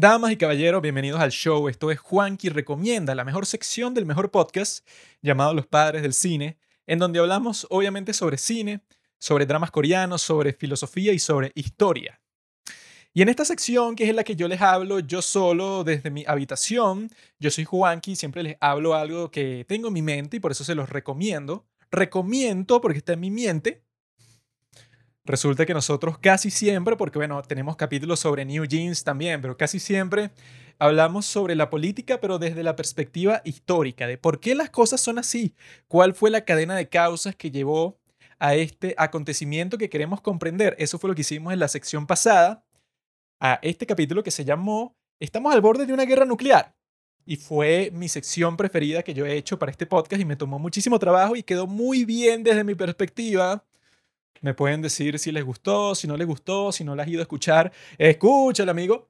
Damas y caballeros, bienvenidos al show. Esto es Juanqui Recomienda, la mejor sección del mejor podcast llamado Los Padres del Cine, en donde hablamos obviamente sobre cine, sobre dramas coreanos, sobre filosofía y sobre historia. Y en esta sección, que es en la que yo les hablo yo solo desde mi habitación, yo soy Juanqui, siempre les hablo algo que tengo en mi mente y por eso se los recomiendo. Recomiendo porque está en mi mente, Resulta que nosotros casi siempre, porque bueno, tenemos capítulos sobre New Jeans también, pero casi siempre hablamos sobre la política, pero desde la perspectiva histórica, de por qué las cosas son así, cuál fue la cadena de causas que llevó a este acontecimiento que queremos comprender. Eso fue lo que hicimos en la sección pasada, a este capítulo que se llamó Estamos al borde de una guerra nuclear. Y fue mi sección preferida que yo he hecho para este podcast y me tomó muchísimo trabajo y quedó muy bien desde mi perspectiva me pueden decir si les gustó, si no les gustó, si no las has ido a escuchar. Escúchalo, amigo.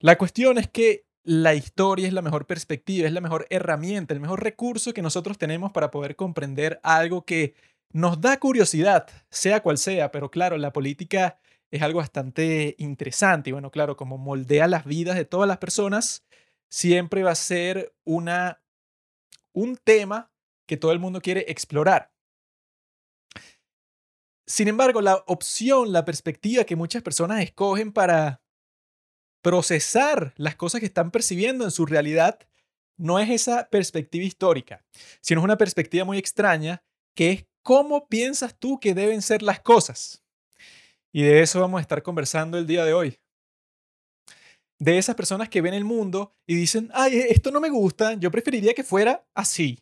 La cuestión es que la historia es la mejor perspectiva, es la mejor herramienta, el mejor recurso que nosotros tenemos para poder comprender algo que nos da curiosidad, sea cual sea, pero claro, la política es algo bastante interesante y bueno, claro, como moldea las vidas de todas las personas, siempre va a ser una, un tema que todo el mundo quiere explorar. Sin embargo, la opción, la perspectiva que muchas personas escogen para procesar las cosas que están percibiendo en su realidad no es esa perspectiva histórica, sino es una perspectiva muy extraña que es cómo piensas tú que deben ser las cosas. Y de eso vamos a estar conversando el día de hoy. De esas personas que ven el mundo y dicen, ay, esto no me gusta, yo preferiría que fuera así.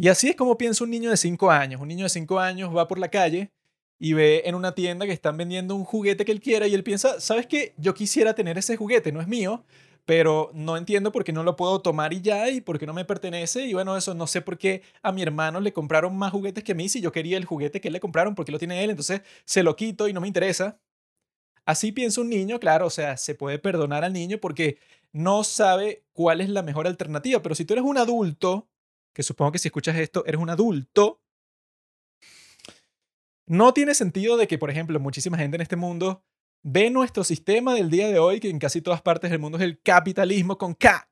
Y así es como piensa un niño de 5 años. Un niño de 5 años va por la calle y ve en una tienda que están vendiendo un juguete que él quiera y él piensa, ¿sabes qué? Yo quisiera tener ese juguete, no es mío, pero no entiendo por qué no lo puedo tomar y ya y por qué no me pertenece. Y bueno, eso no sé por qué a mi hermano le compraron más juguetes que a mí si yo quería el juguete que le compraron porque lo tiene él, entonces se lo quito y no me interesa. Así piensa un niño, claro, o sea, se puede perdonar al niño porque no sabe cuál es la mejor alternativa, pero si tú eres un adulto que supongo que si escuchas esto eres un adulto, no tiene sentido de que, por ejemplo, muchísima gente en este mundo ve nuestro sistema del día de hoy, que en casi todas partes del mundo es el capitalismo con K,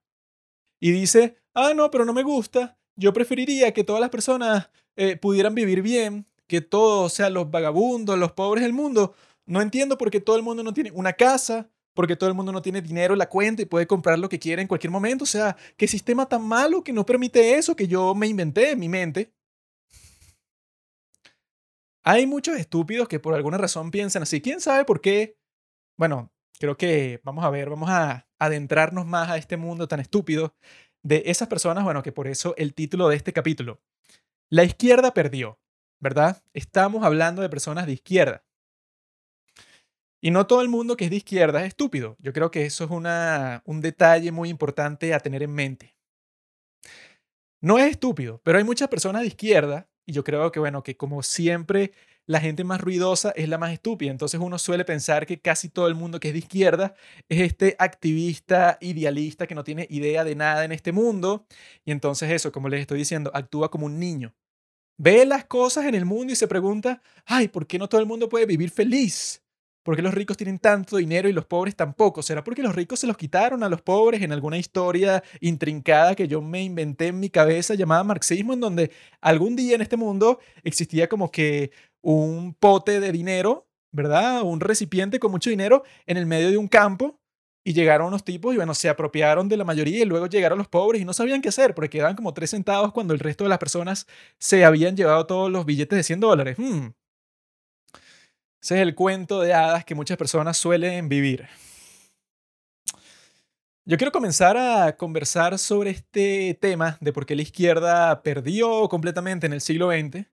y dice, ah, no, pero no me gusta, yo preferiría que todas las personas eh, pudieran vivir bien, que todos, sean los vagabundos, los pobres del mundo, no entiendo por qué todo el mundo no tiene una casa, porque todo el mundo no tiene dinero en la cuenta y puede comprar lo que quiera en cualquier momento. O sea, ¿qué sistema tan malo que no permite eso que yo me inventé en mi mente? Hay muchos estúpidos que por alguna razón piensan así. ¿Quién sabe por qué? Bueno, creo que vamos a ver, vamos a adentrarnos más a este mundo tan estúpido de esas personas, bueno, que por eso el título de este capítulo. La izquierda perdió, ¿verdad? Estamos hablando de personas de izquierda. Y no todo el mundo que es de izquierda es estúpido. Yo creo que eso es una, un detalle muy importante a tener en mente. No es estúpido, pero hay muchas personas de izquierda y yo creo que, bueno, que como siempre la gente más ruidosa es la más estúpida. Entonces uno suele pensar que casi todo el mundo que es de izquierda es este activista idealista que no tiene idea de nada en este mundo. Y entonces eso, como les estoy diciendo, actúa como un niño. Ve las cosas en el mundo y se pregunta, ay, ¿por qué no todo el mundo puede vivir feliz? ¿Por qué los ricos tienen tanto dinero y los pobres tampoco? ¿Será porque los ricos se los quitaron a los pobres en alguna historia intrincada que yo me inventé en mi cabeza llamada marxismo, en donde algún día en este mundo existía como que un pote de dinero, ¿verdad? Un recipiente con mucho dinero en el medio de un campo y llegaron unos tipos y bueno, se apropiaron de la mayoría y luego llegaron los pobres y no sabían qué hacer porque quedaban como tres centavos cuando el resto de las personas se habían llevado todos los billetes de 100 dólares. Hmm, ese es el cuento de hadas que muchas personas suelen vivir. Yo quiero comenzar a conversar sobre este tema de por qué la izquierda perdió completamente en el siglo XX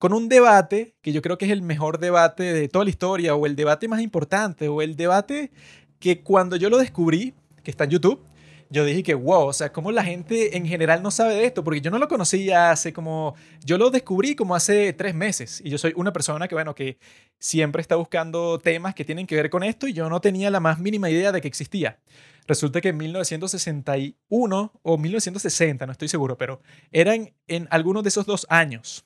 con un debate que yo creo que es el mejor debate de toda la historia o el debate más importante o el debate que cuando yo lo descubrí, que está en YouTube, yo dije que, wow, o sea, ¿cómo la gente en general no sabe de esto? Porque yo no lo conocía hace como, yo lo descubrí como hace tres meses y yo soy una persona que, bueno, que siempre está buscando temas que tienen que ver con esto y yo no tenía la más mínima idea de que existía. Resulta que en 1961 o 1960, no estoy seguro, pero eran en algunos de esos dos años.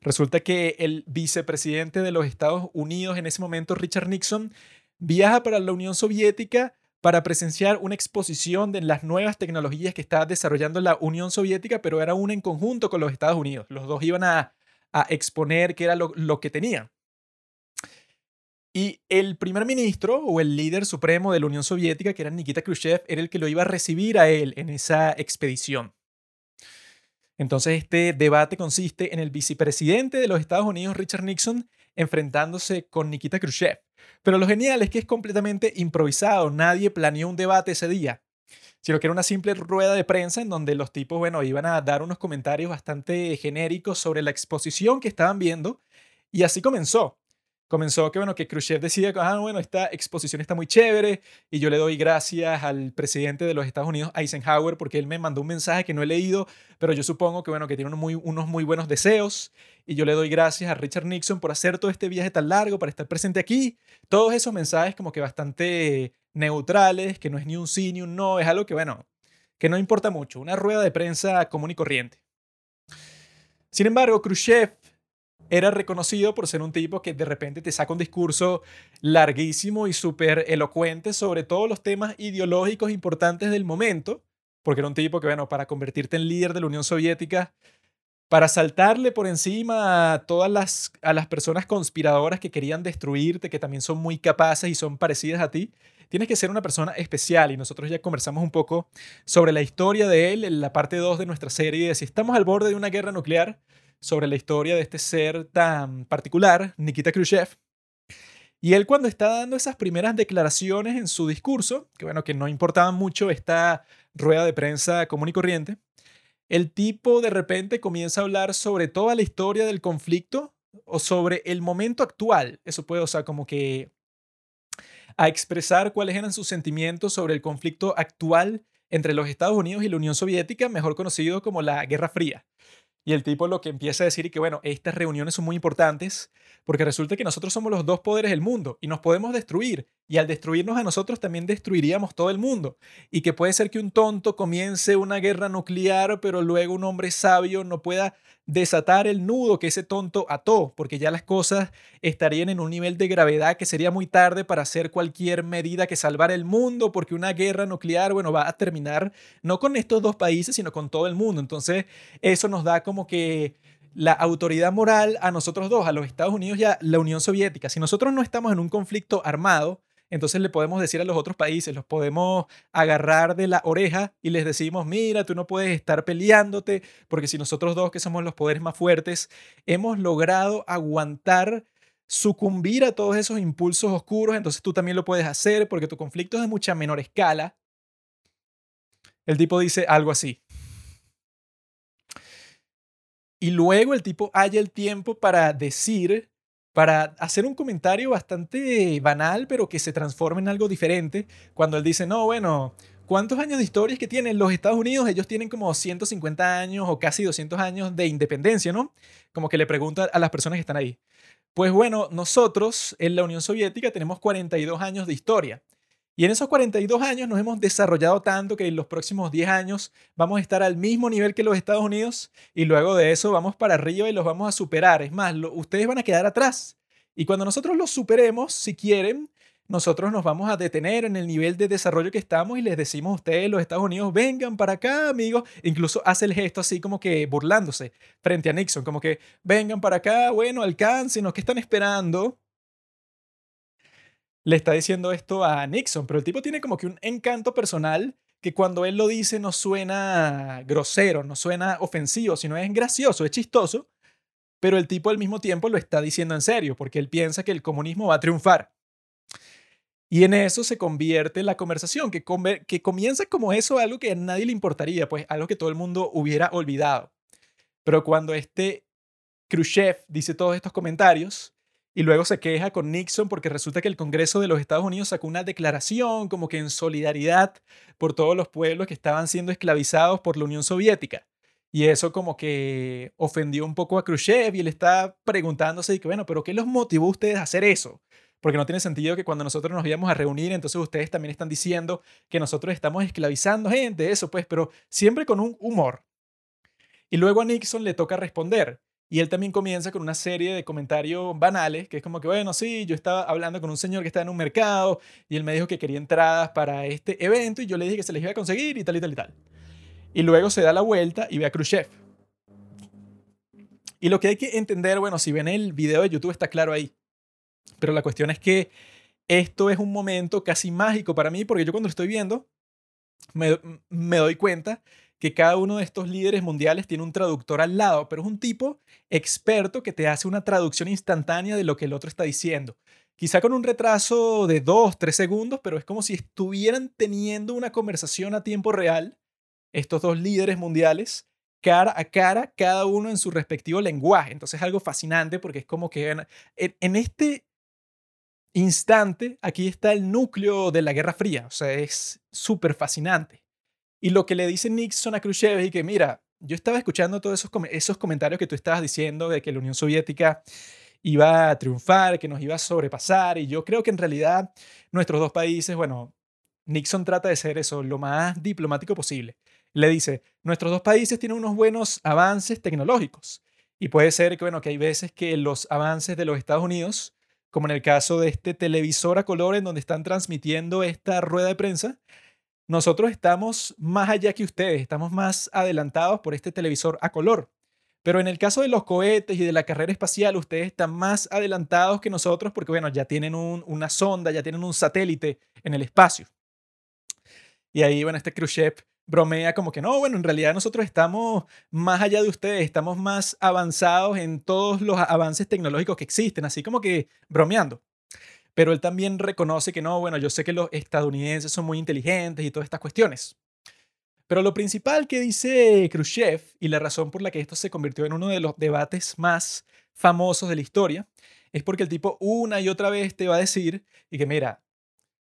Resulta que el vicepresidente de los Estados Unidos en ese momento, Richard Nixon, viaja para la Unión Soviética para presenciar una exposición de las nuevas tecnologías que estaba desarrollando la Unión Soviética, pero era una en conjunto con los Estados Unidos. Los dos iban a, exponer qué era lo, que tenían. Y el primer ministro o el líder supremo de la Unión Soviética, que era Nikita Khrushchev, era el que lo iba a recibir a él en esa expedición. Entonces este debate consiste en el vicepresidente de los Estados Unidos, Richard Nixon, enfrentándose con Nikita Khrushchev. Pero lo genial es que es completamente improvisado, nadie planeó un debate ese día, sino que era una simple rueda de prensa en donde los tipos, bueno, iban a dar unos comentarios bastante genéricos sobre la exposición que estaban viendo y así comenzó comenzó que, bueno, que Khrushchev decía ah, bueno, esta exposición está muy chévere y yo le doy gracias al presidente de los Estados Unidos, Eisenhower, porque él me mandó un mensaje que no he leído, pero yo supongo que, bueno, que tiene unos muy, unos muy buenos deseos y yo le doy gracias a Richard Nixon por hacer todo este viaje tan largo, para estar presente aquí. Todos esos mensajes como que bastante neutrales, que no es ni un sí ni un no, es algo que, bueno, que no importa mucho, una rueda de prensa común y corriente. Sin embargo, Khrushchev era reconocido por ser un tipo que de repente te saca un discurso larguísimo y súper elocuente sobre todos los temas ideológicos importantes del momento, porque era un tipo que, bueno, para convertirte en líder de la Unión Soviética, para saltarle por encima a todas las, a las personas conspiradoras que querían destruirte, que también son muy capaces y son parecidas a ti, tienes que ser una persona especial. Y nosotros ya conversamos un poco sobre la historia de él en la parte 2 de nuestra serie de si estamos al borde de una guerra nuclear, sobre la historia de este ser tan particular, Nikita Khrushchev. Y él cuando está dando esas primeras declaraciones en su discurso, que bueno, que no importaba mucho esta rueda de prensa común y corriente, el tipo de repente comienza a hablar sobre toda la historia del conflicto o sobre el momento actual. Eso puede, o sea, como que a expresar cuáles eran sus sentimientos sobre el conflicto actual entre los Estados Unidos y la Unión Soviética, mejor conocido como la Guerra Fría. Y el tipo lo que empieza a decir es que, bueno, estas reuniones son muy importantes porque resulta que nosotros somos los dos poderes del mundo y nos podemos destruir. Y al destruirnos a nosotros también destruiríamos todo el mundo. Y que puede ser que un tonto comience una guerra nuclear, pero luego un hombre sabio no pueda desatar el nudo que ese tonto ató, porque ya las cosas estarían en un nivel de gravedad que sería muy tarde para hacer cualquier medida que salvar el mundo, porque una guerra nuclear, bueno, va a terminar no con estos dos países, sino con todo el mundo. Entonces, eso nos da como que la autoridad moral a nosotros dos, a los Estados Unidos y a la Unión Soviética. Si nosotros no estamos en un conflicto armado, entonces le podemos decir a los otros países, los podemos agarrar de la oreja y les decimos, mira, tú no puedes estar peleándote, porque si nosotros dos, que somos los poderes más fuertes, hemos logrado aguantar, sucumbir a todos esos impulsos oscuros, entonces tú también lo puedes hacer porque tu conflicto es de mucha menor escala. El tipo dice algo así. Y luego el tipo haya el tiempo para decir para hacer un comentario bastante banal, pero que se transforme en algo diferente, cuando él dice, no, bueno, ¿cuántos años de historia es que tienen los Estados Unidos? Ellos tienen como 150 años o casi 200 años de independencia, ¿no? Como que le pregunta a las personas que están ahí. Pues bueno, nosotros en la Unión Soviética tenemos 42 años de historia. Y en esos 42 años nos hemos desarrollado tanto que en los próximos 10 años vamos a estar al mismo nivel que los Estados Unidos y luego de eso vamos para arriba y los vamos a superar. Es más, ustedes van a quedar atrás. Y cuando nosotros los superemos, si quieren, nosotros nos vamos a detener en el nivel de desarrollo que estamos y les decimos a ustedes, los Estados Unidos, vengan para acá, amigos. Incluso hace el gesto así como que burlándose frente a Nixon, como que vengan para acá, bueno, alcáncenos, ¿qué están esperando? Le está diciendo esto a Nixon, pero el tipo tiene como que un encanto personal que cuando él lo dice no suena grosero, no suena ofensivo, sino es gracioso, es chistoso, pero el tipo al mismo tiempo lo está diciendo en serio, porque él piensa que el comunismo va a triunfar. Y en eso se convierte la conversación, que, que comienza como eso, algo que a nadie le importaría, pues algo que todo el mundo hubiera olvidado. Pero cuando este Khrushchev dice todos estos comentarios, y luego se queja con Nixon porque resulta que el Congreso de los Estados Unidos sacó una declaración como que en solidaridad por todos los pueblos que estaban siendo esclavizados por la Unión Soviética. Y eso como que ofendió un poco a Khrushchev y él está preguntándose, y que, bueno, pero ¿qué los motivó a ustedes a hacer eso? Porque no tiene sentido que cuando nosotros nos íbamos a reunir, entonces ustedes también están diciendo que nosotros estamos esclavizando gente, eso pues, pero siempre con un humor. Y luego a Nixon le toca responder. Y él también comienza con una serie de comentarios banales, que es como que, bueno, sí, yo estaba hablando con un señor que está en un mercado y él me dijo que quería entradas para este evento y yo le dije que se les iba a conseguir y tal y tal y tal. Y luego se da la vuelta y ve a Khrushchev. Y lo que hay que entender, bueno, si ven el video de YouTube está claro ahí. Pero la cuestión es que esto es un momento casi mágico para mí porque yo cuando lo estoy viendo me, me doy cuenta que cada uno de estos líderes mundiales tiene un traductor al lado, pero es un tipo experto que te hace una traducción instantánea de lo que el otro está diciendo. Quizá con un retraso de dos, tres segundos, pero es como si estuvieran teniendo una conversación a tiempo real, estos dos líderes mundiales, cara a cara, cada uno en su respectivo lenguaje. Entonces es algo fascinante porque es como que en, en este instante, aquí está el núcleo de la Guerra Fría, o sea, es súper fascinante. Y lo que le dice Nixon a Khrushchev es que, mira, yo estaba escuchando todos esos, esos comentarios que tú estabas diciendo de que la Unión Soviética iba a triunfar, que nos iba a sobrepasar, y yo creo que en realidad nuestros dos países, bueno, Nixon trata de ser eso lo más diplomático posible. Le dice, nuestros dos países tienen unos buenos avances tecnológicos, y puede ser que, bueno, que hay veces que los avances de los Estados Unidos, como en el caso de este televisor a color en donde están transmitiendo esta rueda de prensa, nosotros estamos más allá que ustedes, estamos más adelantados por este televisor a color. Pero en el caso de los cohetes y de la carrera espacial, ustedes están más adelantados que nosotros porque, bueno, ya tienen una sonda, ya tienen un satélite en el espacio. Y ahí, bueno, este Khrushchev bromea como que no, bueno, en realidad nosotros estamos más allá de ustedes, estamos más avanzados en todos los avances tecnológicos que existen, así como que bromeando pero él también reconoce que no, bueno, yo sé que los estadounidenses son muy inteligentes y todas estas cuestiones. Pero lo principal que dice Khrushchev y la razón por la que esto se convirtió en uno de los debates más famosos de la historia es porque el tipo una y otra vez te va a decir y que mira,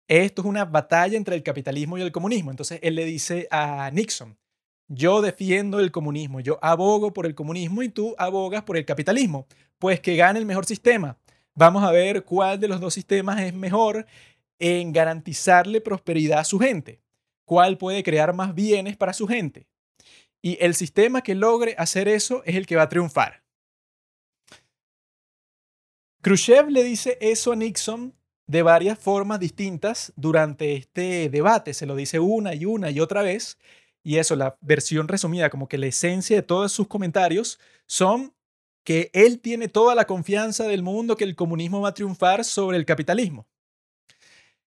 esto es una batalla entre el capitalismo y el comunismo. Entonces él le dice a Nixon, yo defiendo el comunismo, yo abogo por el comunismo y tú abogas por el capitalismo. Pues que gane el mejor sistema. Vamos a ver cuál de los dos sistemas es mejor en garantizarle prosperidad a su gente, cuál puede crear más bienes para su gente. Y el sistema que logre hacer eso es el que va a triunfar. Khrushchev le dice eso a Nixon de varias formas distintas durante este debate. Se lo dice una y una y otra vez. Y eso, la versión resumida, como que la esencia de todos sus comentarios son que él tiene toda la confianza del mundo que el comunismo va a triunfar sobre el capitalismo.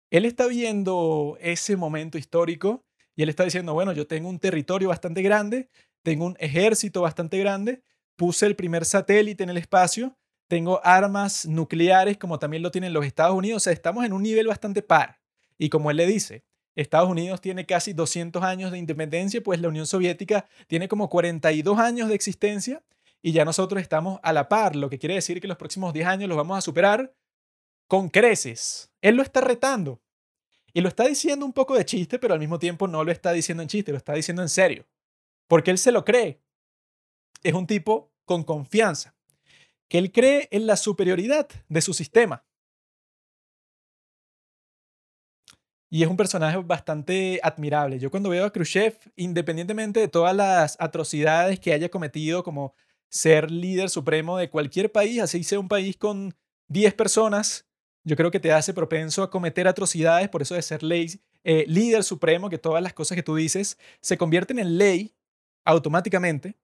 Él está viendo ese momento histórico y él está diciendo, bueno, yo tengo un territorio bastante grande, tengo un ejército bastante grande, puse el primer satélite en el espacio, tengo armas nucleares como también lo tienen los Estados Unidos, o sea, estamos en un nivel bastante par. Y como él le dice, Estados Unidos tiene casi 200 años de independencia, pues la Unión Soviética tiene como 42 años de existencia y ya nosotros estamos a la par, lo que quiere decir que los próximos 10 años los vamos a superar con creces. Él lo está retando. Y lo está diciendo un poco de chiste, pero al mismo tiempo no lo está diciendo en chiste, lo está diciendo en serio. Porque él se lo cree. Es un tipo con confianza, que él cree en la superioridad de su sistema. Y es un personaje bastante admirable. Yo cuando veo a Khrushchev, independientemente de todas las atrocidades que haya cometido, como ser líder supremo de cualquier país, así sea un país con 10 personas, yo creo que te hace propenso a cometer atrocidades, por eso de ser ley, eh, líder supremo, que todas las cosas que tú dices se convierten en ley automáticamente.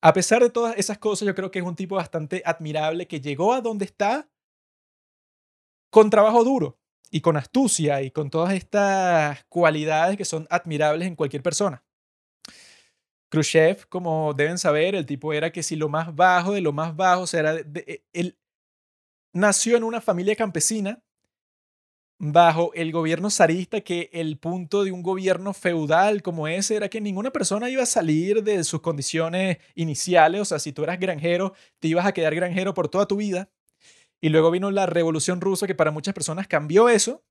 A pesar de todas esas cosas, yo creo que es un tipo bastante admirable que llegó a donde está con trabajo duro y con astucia y con todas estas cualidades que son admirables en cualquier persona. Khrushchev, como deben saber, el tipo era que si lo más bajo de lo más bajo, o sea, era e, él nació en una familia campesina bajo el gobierno zarista, que el punto de un gobierno feudal como ese era que ninguna persona iba a salir de sus condiciones iniciales, o sea, si tú eras granjero, te ibas a quedar granjero por toda tu vida. Y luego vino la revolución rusa que para muchas personas cambió eso,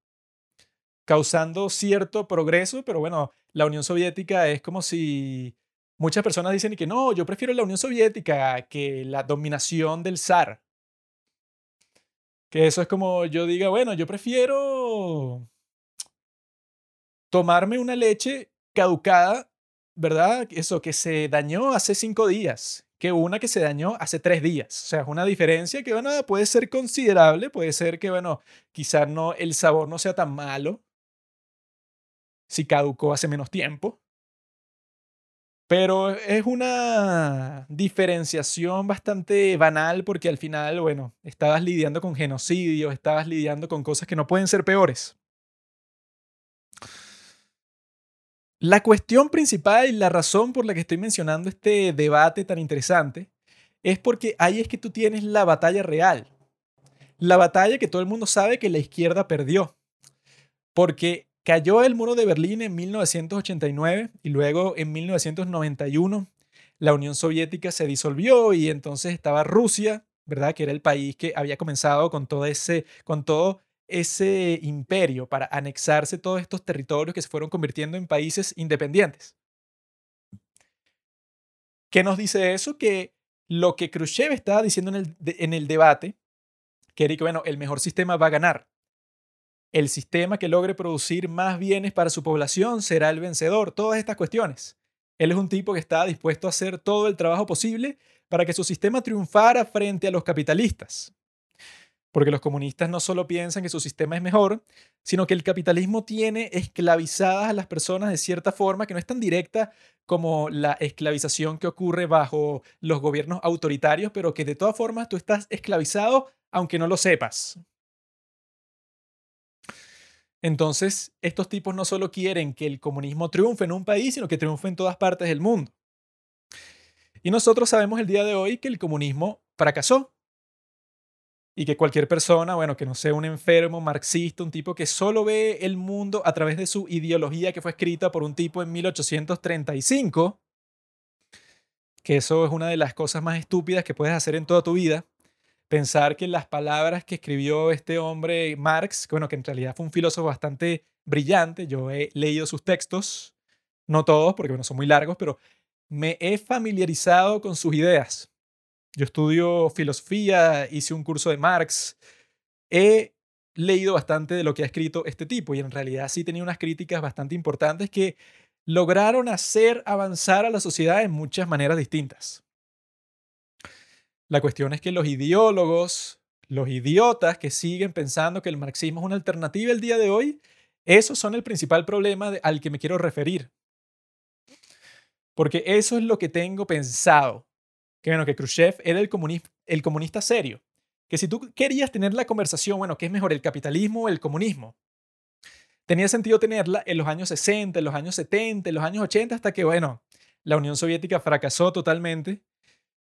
causando cierto progreso, pero bueno, la Unión Soviética es como si Muchas personas dicen que no, yo prefiero la Unión Soviética que la dominación del zar. Que eso es como yo diga, bueno, yo prefiero tomarme una leche caducada, ¿verdad? Eso que se dañó hace cinco días, que una que se dañó hace tres días. O sea, es una diferencia que, bueno, puede ser considerable, puede ser que, bueno, quizás no, el sabor no sea tan malo si caducó hace menos tiempo. Pero es una diferenciación bastante banal porque al final, bueno, estabas lidiando con genocidio, estabas lidiando con cosas que no pueden ser peores. La cuestión principal y la razón por la que estoy mencionando este debate tan interesante es porque ahí es que tú tienes la batalla real. La batalla que todo el mundo sabe que la izquierda perdió. Porque Cayó el muro de Berlín en 1989 y luego en 1991 la Unión Soviética se disolvió y entonces estaba Rusia, ¿verdad? Que era el país que había comenzado con todo ese, con todo ese imperio para anexarse todos estos territorios que se fueron convirtiendo en países independientes. ¿Qué nos dice eso? Que lo que Khrushchev estaba diciendo en el, en el debate, que era que, bueno, el mejor sistema va a ganar el sistema que logre producir más bienes para su población será el vencedor. Todas estas cuestiones. Él es un tipo que está dispuesto a hacer todo el trabajo posible para que su sistema triunfara frente a los capitalistas. Porque los comunistas no solo piensan que su sistema es mejor, sino que el capitalismo tiene esclavizadas a las personas de cierta forma que no es tan directa como la esclavización que ocurre bajo los gobiernos autoritarios, pero que de todas formas tú estás esclavizado aunque no lo sepas. Entonces, estos tipos no solo quieren que el comunismo triunfe en un país, sino que triunfe en todas partes del mundo. Y nosotros sabemos el día de hoy que el comunismo fracasó. Y que cualquier persona, bueno, que no sea un enfermo marxista, un tipo que solo ve el mundo a través de su ideología que fue escrita por un tipo en 1835, que eso es una de las cosas más estúpidas que puedes hacer en toda tu vida, pensar que las palabras que escribió este hombre Marx, bueno, que en realidad fue un filósofo bastante brillante, yo he leído sus textos, no todos porque bueno, son muy largos, pero me he familiarizado con sus ideas. Yo estudio filosofía, hice un curso de Marx, he leído bastante de lo que ha escrito este tipo y en realidad sí tenía unas críticas bastante importantes que lograron hacer avanzar a la sociedad en muchas maneras distintas. La cuestión es que los ideólogos, los idiotas que siguen pensando que el marxismo es una alternativa el día de hoy, esos son el principal problema al que me quiero referir. Porque eso es lo que tengo pensado. Que bueno, que Khrushchev era el, el comunista serio. Que si tú querías tener la conversación, bueno, ¿qué es mejor, el capitalismo o el comunismo? Tenía sentido tenerla en los años 60, en los años 70, en los años 80, hasta que, bueno, la Unión Soviética fracasó totalmente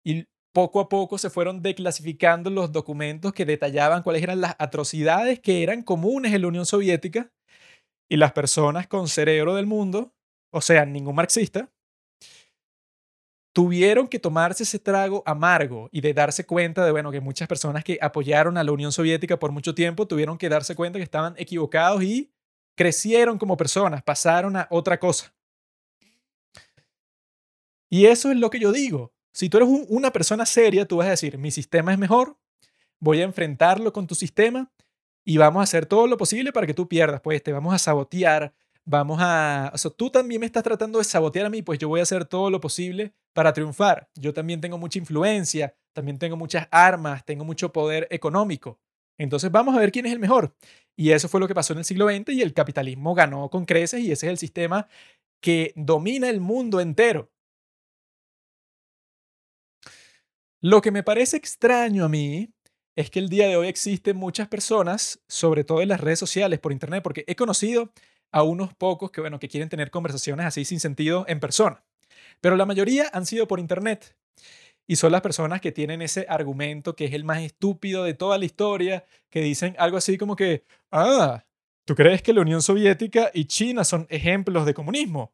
y poco a poco se fueron declasificando los documentos que detallaban cuáles eran las atrocidades que eran comunes en la Unión Soviética y las personas con cerebro del mundo, o sea, ningún marxista, tuvieron que tomarse ese trago amargo y de darse cuenta de, bueno, que muchas personas que apoyaron a la Unión Soviética por mucho tiempo tuvieron que darse cuenta que estaban equivocados y crecieron como personas, pasaron a otra cosa. Y eso es lo que yo digo. Si tú eres una persona seria, tú vas a decir, mi sistema es mejor, voy a enfrentarlo con tu sistema y vamos a hacer todo lo posible para que tú pierdas, pues te vamos a sabotear, vamos a... O sea, tú también me estás tratando de sabotear a mí, pues yo voy a hacer todo lo posible para triunfar. Yo también tengo mucha influencia, también tengo muchas armas, tengo mucho poder económico. Entonces vamos a ver quién es el mejor. Y eso fue lo que pasó en el siglo XX y el capitalismo ganó con creces y ese es el sistema que domina el mundo entero. Lo que me parece extraño a mí es que el día de hoy existen muchas personas, sobre todo en las redes sociales, por internet, porque he conocido a unos pocos que, bueno, que quieren tener conversaciones así sin sentido en persona. Pero la mayoría han sido por internet. Y son las personas que tienen ese argumento que es el más estúpido de toda la historia, que dicen algo así como que, ah, ¿Tú crees que la Unión Soviética y China son ejemplos de comunismo?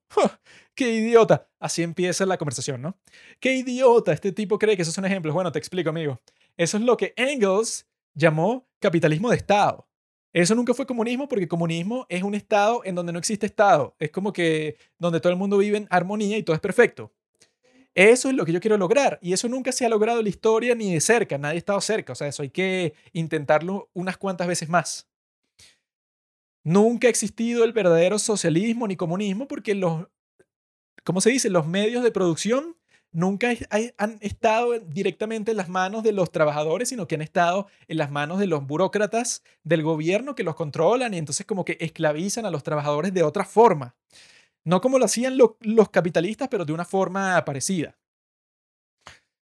¡Qué idiota! Así empieza la conversación, ¿no? ¡Qué idiota! Este tipo cree que esos son ejemplos. Bueno, te explico, amigo. Eso es lo que Engels llamó capitalismo de Estado. Eso nunca fue comunismo porque comunismo es un Estado en donde no existe Estado. Es como que donde todo el mundo vive en armonía y todo es perfecto. Eso es lo que yo quiero lograr y eso nunca se ha logrado en la historia ni de cerca. Nadie ha estado cerca. O sea, eso hay que intentarlo unas cuantas veces más. Nunca ha existido el verdadero socialismo ni comunismo porque los, ¿cómo se dice? Los medios de producción nunca han estado directamente en las manos de los trabajadores, sino que han estado en las manos de los burócratas del gobierno que los controlan y entonces como que esclavizan a los trabajadores de otra forma. No como lo hacían los capitalistas, pero de una forma parecida.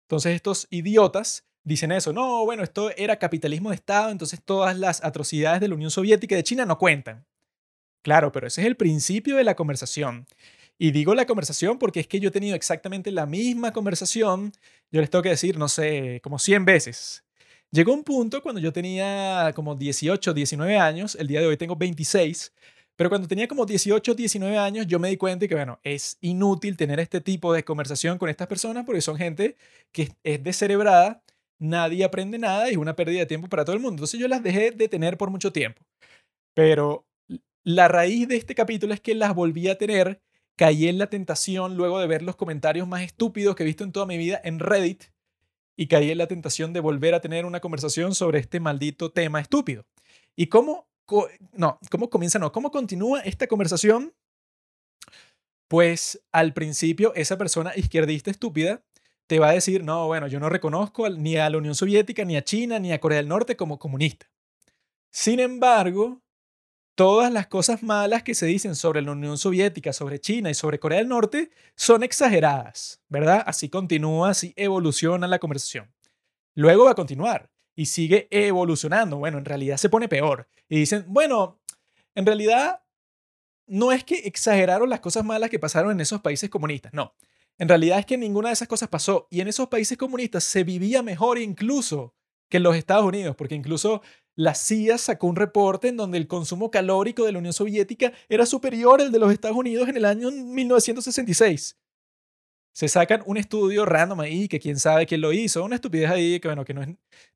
Entonces estos idiotas dicen eso, no, bueno, esto era capitalismo de Estado, entonces todas las atrocidades de la Unión Soviética y de China no cuentan. Claro, pero ese es el principio de la conversación. Y digo la conversación porque es que yo he tenido exactamente la misma conversación, yo les tengo que decir, no sé, como 100 veces. Llegó un punto cuando yo tenía como 18, 19 años, el día de hoy tengo 26, pero cuando tenía como 18, 19 años, yo me di cuenta que, bueno, es inútil tener este tipo de conversación con estas personas porque son gente que es descerebrada, nadie aprende nada y es una pérdida de tiempo para todo el mundo. Entonces yo las dejé de tener por mucho tiempo. Pero la raíz de este capítulo es que las volví a tener caí en la tentación luego de ver los comentarios más estúpidos que he visto en toda mi vida en Reddit y caí en la tentación de volver a tener una conversación sobre este maldito tema estúpido. ¿Y cómo, no, cómo comienza, no, cómo continúa esta conversación? Pues al principio esa persona izquierdista estúpida te va a decir, no, bueno, yo no reconozco ni a la Unión Soviética, ni a China, ni a Corea del Norte como comunista. Sin embargo, todas las cosas malas que se dicen sobre la Unión Soviética, sobre China y sobre Corea del Norte son exageradas, ¿verdad? Así continúa, así evoluciona la conversación. Luego va a continuar y sigue evolucionando. Bueno, en realidad se pone peor. Y dicen, bueno, en realidad no es que exageraron las cosas malas que pasaron en esos países comunistas, no. En realidad es que ninguna de esas cosas pasó y en esos países comunistas se vivía mejor incluso que en los Estados Unidos, porque incluso la CIA sacó un reporte en donde el consumo calórico de la Unión Soviética era superior al de los Estados Unidos en el año 1966. Se sacan un estudio random ahí, que quién sabe quién lo hizo, una estupidez ahí que, bueno, que no es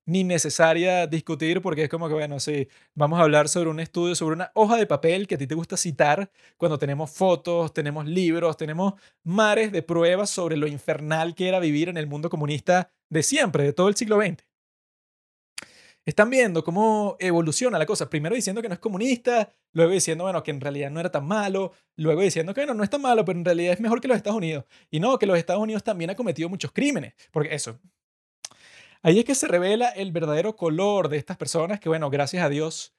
ni necesaria discutir porque es como que, bueno, sí, vamos a hablar sobre un estudio, sobre una hoja de papel que a ti te gusta citar cuando tenemos fotos, tenemos libros, tenemos mares de pruebas sobre lo infernal que era vivir en el mundo comunista de siempre, de todo el siglo XX. Están viendo cómo evoluciona la cosa. Primero diciendo que no es comunista, luego diciendo, bueno, que en realidad no era tan malo, luego diciendo que, bueno, no es tan malo, pero en realidad es mejor que los Estados Unidos. Y no, que los Estados Unidos también ha cometido muchos crímenes. Porque eso. Ahí es que se revela el verdadero color de estas personas que, bueno, gracias a Dios,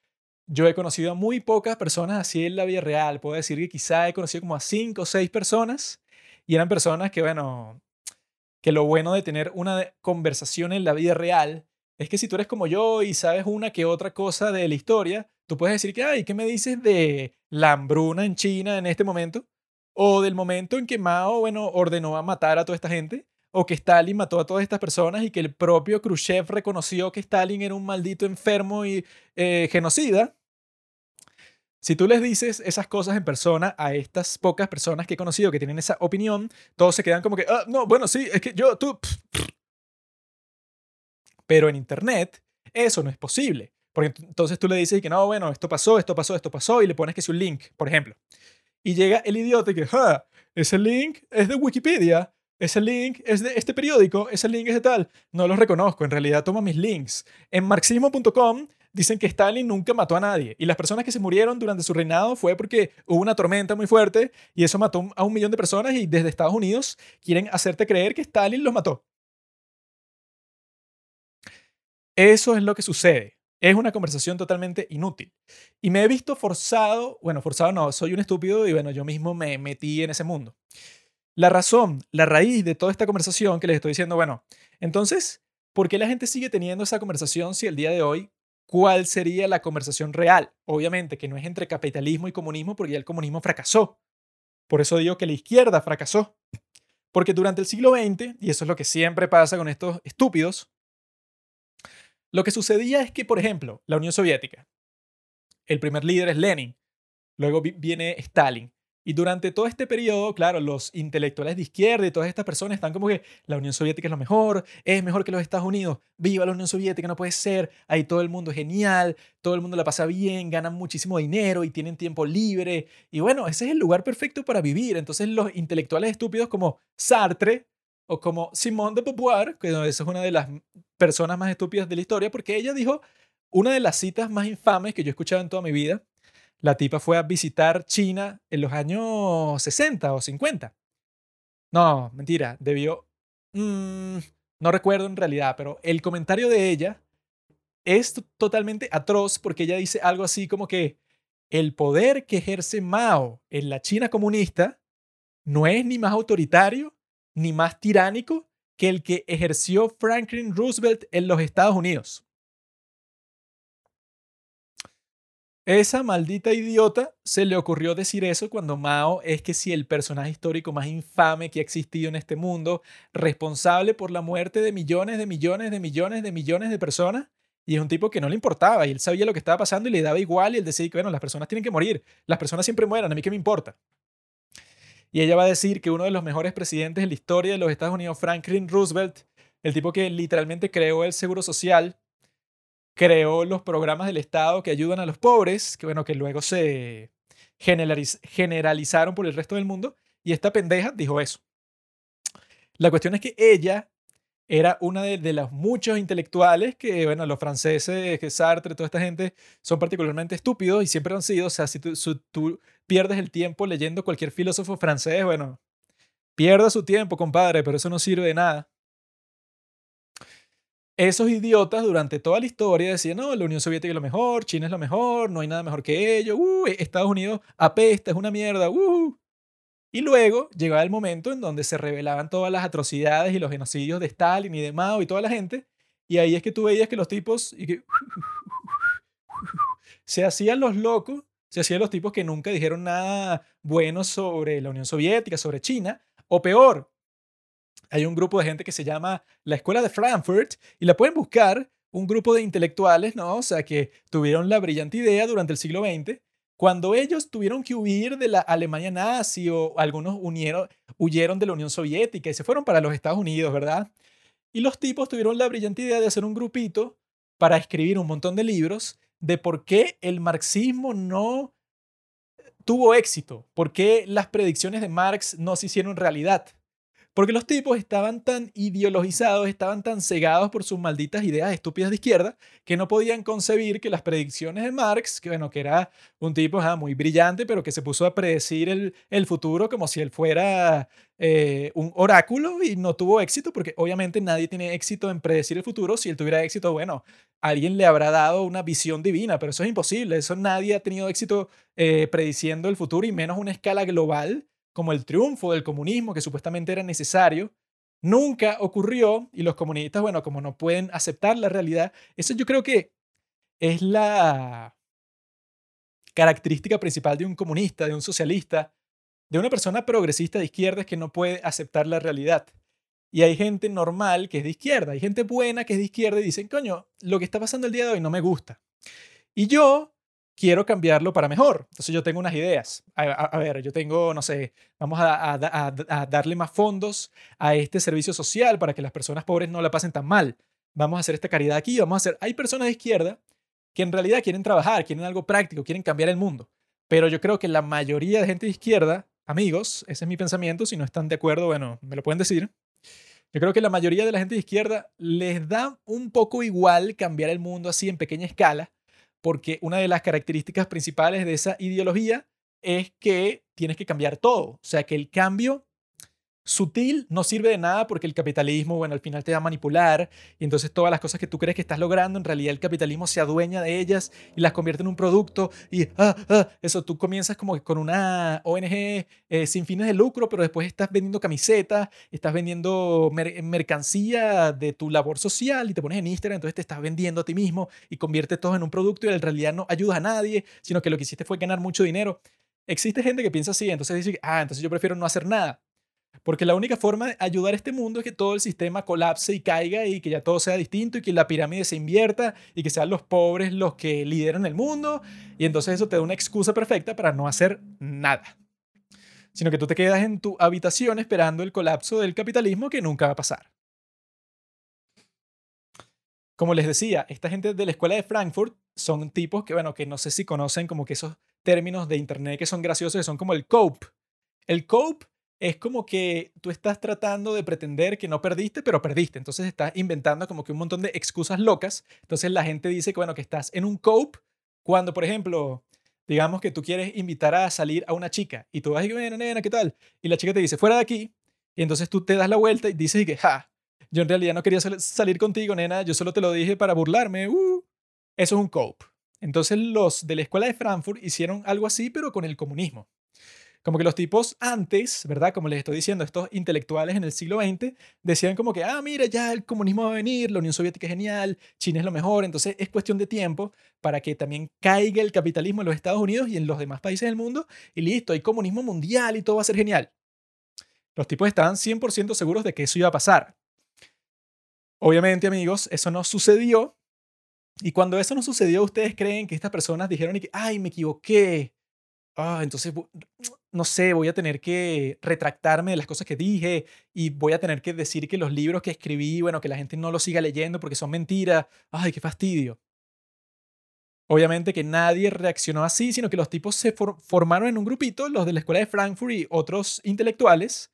yo he conocido a muy pocas personas así en la vida real. Puedo decir que quizá he conocido como a cinco o seis personas y eran personas que, bueno, que lo bueno de tener una conversación en la vida real es que si tú eres como yo y sabes una que otra cosa de la historia, tú puedes decir que, ay, ¿qué me dices de la hambruna en China en este momento? O del momento en que Mao, bueno, ordenó a matar a toda esta gente, o que Stalin mató a todas estas personas y que el propio Khrushchev reconoció que Stalin era un maldito enfermo y eh, genocida. Si tú les dices esas cosas en persona a estas pocas personas que he conocido que tienen esa opinión, todos se quedan como que, ah, no, bueno, sí, es que yo, tú, pero en Internet eso no es posible. Porque entonces tú le dices que no, bueno, esto pasó, esto pasó, esto pasó, y le pones que es un link, por ejemplo. Y llega el idiota que, ah, ese link es de Wikipedia, ese link es de este periódico, ese link es de tal. No los reconozco, en realidad toma mis links. En marxismo.com dicen que Stalin nunca mató a nadie y las personas que se murieron durante su reinado fue porque hubo una tormenta muy fuerte y eso mató a un millón de personas y desde Estados Unidos quieren hacerte creer que Stalin los mató. Eso es lo que sucede. Es una conversación totalmente inútil. Y me he visto forzado, bueno, forzado no, soy un estúpido y bueno, yo mismo me metí en ese mundo. La razón, la raíz de toda esta conversación que les estoy diciendo, bueno, entonces, ¿por qué la gente sigue teniendo esa conversación si el día de hoy, cuál sería la conversación real? Obviamente que no es entre capitalismo y comunismo porque ya el comunismo fracasó. Por eso digo que la izquierda fracasó. Porque durante el siglo XX, y eso es lo que siempre pasa con estos estúpidos, lo que sucedía es que, por ejemplo, la Unión Soviética, el primer líder es Lenin, luego viene Stalin. Y durante todo este periodo, claro, los intelectuales de izquierda y todas estas personas están como que la Unión Soviética es lo mejor, es mejor que los Estados Unidos, viva la Unión Soviética, no puede ser, ahí todo el mundo es genial, todo el mundo la pasa bien, ganan muchísimo dinero y tienen tiempo libre. Y bueno, ese es el lugar perfecto para vivir. Entonces los intelectuales estúpidos como Sartre o como Simone de Beauvoir, que es una de las personas más estúpidas de la historia, porque ella dijo una de las citas más infames que yo he escuchado en toda mi vida. La tipa fue a visitar China en los años 60 o 50. No, mentira, debió mm, no recuerdo en realidad, pero el comentario de ella es totalmente atroz porque ella dice algo así como que el poder que ejerce Mao en la China comunista no es ni más autoritario ni más tiránico que el que ejerció Franklin Roosevelt en los Estados Unidos. Esa maldita idiota se le ocurrió decir eso cuando Mao es que si el personaje histórico más infame que ha existido en este mundo, responsable por la muerte de millones de millones de millones de millones de personas, y es un tipo que no le importaba y él sabía lo que estaba pasando y le daba igual y él decía que, bueno, las personas tienen que morir, las personas siempre mueran, a mí qué me importa. Y ella va a decir que uno de los mejores presidentes de la historia de los Estados Unidos, Franklin Roosevelt, el tipo que literalmente creó el seguro social, creó los programas del Estado que ayudan a los pobres, que bueno, que luego se generalizaron por el resto del mundo, y esta pendeja dijo eso. La cuestión es que ella era una de, los muchos intelectuales que, bueno, los franceses, que Sartre, toda esta gente, son particularmente estúpidos y siempre han sido. O sea, si tú, pierdes el tiempo leyendo cualquier filósofo francés, bueno, pierda su tiempo, compadre, pero eso no sirve de nada esos idiotas durante toda la historia decían, no, la Unión Soviética es lo mejor, China es lo mejor, no hay nada mejor que ellos, uh, Estados Unidos apesta, es una mierda, uh. Y luego llegaba el momento en donde se revelaban todas las atrocidades y los genocidios de Stalin y de Mao y toda la gente, y ahí es que tú veías que los tipos se hacían los locos, se hacían los tipos que nunca dijeron nada bueno sobre la Unión Soviética, sobre China, o peor, hay un grupo de gente que se llama la Escuela de Frankfurt y la pueden buscar, un grupo de intelectuales, ¿no? O sea, que tuvieron la brillante idea durante el siglo XX, cuando ellos tuvieron que huir de la Alemania nazi o algunos huyeron de la Unión Soviética y se fueron para los Estados Unidos, ¿verdad? Y los tipos tuvieron la brillante idea de hacer un grupito para escribir un montón de libros de por qué el marxismo no tuvo éxito, por qué las predicciones de Marx no se hicieron realidad. Porque los tipos estaban tan ideologizados, estaban tan cegados por sus malditas ideas estúpidas de izquierda, que no podían concebir que las predicciones de Marx, que bueno, que era un tipo muy brillante, pero que se puso a predecir el, futuro como si él fuera eh, un oráculo y no tuvo éxito, porque obviamente nadie tiene éxito en predecir el futuro. Si él tuviera éxito, bueno, alguien le habrá dado una visión divina, pero eso es imposible. Eso nadie ha tenido éxito eh, prediciendo el futuro y menos una escala global como el triunfo del comunismo que supuestamente era necesario, nunca ocurrió y los comunistas, bueno, como no pueden aceptar la realidad, eso yo creo que es la característica principal de un comunista, de un socialista, de una persona progresista de izquierda es que no puede aceptar la realidad. Y hay gente normal que es de izquierda, hay gente buena que es de izquierda y dicen, coño, lo que está pasando el día de hoy no me gusta. Y yo quiero cambiarlo para mejor. Entonces yo tengo unas ideas. A, ver, yo tengo, no sé, vamos a, darle más fondos a este servicio social para que las personas pobres no la pasen tan mal. Vamos a hacer esta caridad aquí, vamos a hacer... Hay personas de izquierda que en realidad quieren trabajar, quieren algo práctico, quieren cambiar el mundo. Pero yo creo que la mayoría de gente de izquierda, amigos, ese es mi pensamiento, si no están de acuerdo, bueno, me lo pueden decir. Yo creo que la mayoría de la gente de izquierda les da un poco igual cambiar el mundo así en pequeña escala, porque una de las características principales de esa ideología es que tienes que cambiar todo. O sea, que el cambio sutil no sirve de nada porque el capitalismo, bueno, al final te va a manipular y entonces todas las cosas que tú crees que estás logrando, en realidad el capitalismo se adueña de ellas y las convierte en un producto y ah, ah, eso tú comienzas como con una ONG eh, sin fines de lucro, pero después estás vendiendo camisetas, estás vendiendo mercancía de tu labor social y te pones en Instagram, entonces te estás vendiendo a ti mismo y conviertes todo en un producto y en realidad no ayudas a nadie, sino que lo que hiciste fue ganar mucho dinero. Existe gente que piensa así, entonces dice, ah, entonces yo prefiero no hacer nada. Porque la única forma de ayudar a este mundo es que todo el sistema colapse y caiga y que ya todo sea distinto y que la pirámide se invierta y que sean los pobres los que lideran el mundo. Y entonces eso te da una excusa perfecta para no hacer nada. Sino que tú te quedas en tu habitación esperando el colapso del capitalismo que nunca va a pasar. Como les decía, esta gente de la escuela de Frankfurt son tipos que, bueno, que no sé si conocen como que esos términos de internet que son graciosos, que son como el cope. El cope es como que tú estás tratando de pretender que no perdiste, pero perdiste. Entonces estás inventando como que un montón de excusas locas. Entonces la gente dice que, bueno, que estás en un cope cuando, por ejemplo, digamos que tú quieres invitar a salir a una chica y tú vas y bueno, nena, ¿qué tal? Y la chica te dice, fuera de aquí. Y entonces tú te das la vuelta y dices que, ja, yo en realidad no quería salir contigo, nena, yo solo te lo dije para burlarme. Uh, eso es un cope. Entonces los de la escuela de Frankfurt hicieron algo así, pero con el comunismo. Como que los tipos antes, ¿verdad? Como les estoy diciendo, estos intelectuales en el siglo XX decían como que, ah, mira, ya el comunismo va a venir, la Unión Soviética es genial, China es lo mejor, entonces es cuestión de tiempo para que también caiga el capitalismo en los Estados Unidos y en los demás países del mundo y listo, hay comunismo mundial y todo va a ser genial. Los tipos estaban 100% seguros de que eso iba a pasar. Obviamente, amigos, eso no sucedió. Y cuando eso no sucedió, ustedes creen que estas personas dijeron que, ay, me equivoqué, ah, entonces, no sé, voy a tener que retractarme de las cosas que dije y voy a tener que decir que los libros que escribí, bueno, que la gente no los siga leyendo porque son mentiras. Ay, qué fastidio. Obviamente que nadie reaccionó así, sino que los tipos se formaron en un grupito, los de la escuela de Frankfurt y otros intelectuales,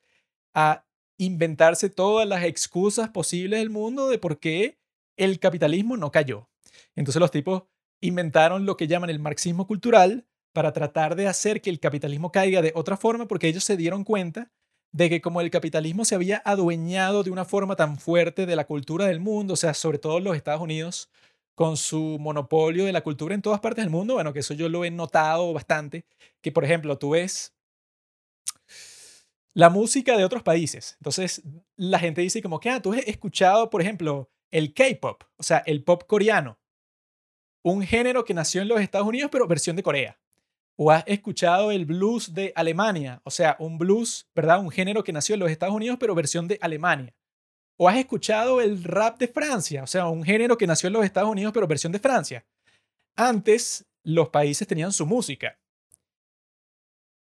a inventarse todas las excusas posibles del mundo de por qué el capitalismo no cayó. Entonces los tipos inventaron lo que llaman el marxismo cultural, para tratar de hacer que el capitalismo caiga de otra forma, porque ellos se dieron cuenta de que como el capitalismo se había adueñado de una forma tan fuerte de la cultura del mundo, o sea, sobre todo los Estados Unidos, con su monopolio de la cultura en todas partes del mundo, bueno, que eso yo lo he notado bastante, que por ejemplo, tú ves la música de otros países. Entonces, la gente dice como que, ah, tú has escuchado, por ejemplo, el K-pop, o sea, el pop coreano, un género que nació en los Estados Unidos, pero versión de Corea. ¿O has escuchado el blues de Alemania? O sea, un blues, ¿verdad? Un género que nació en los Estados Unidos, pero versión de Alemania. ¿O has escuchado el rap de Francia? O sea, un género que nació en los Estados Unidos, pero versión de Francia. Antes, los países tenían su música.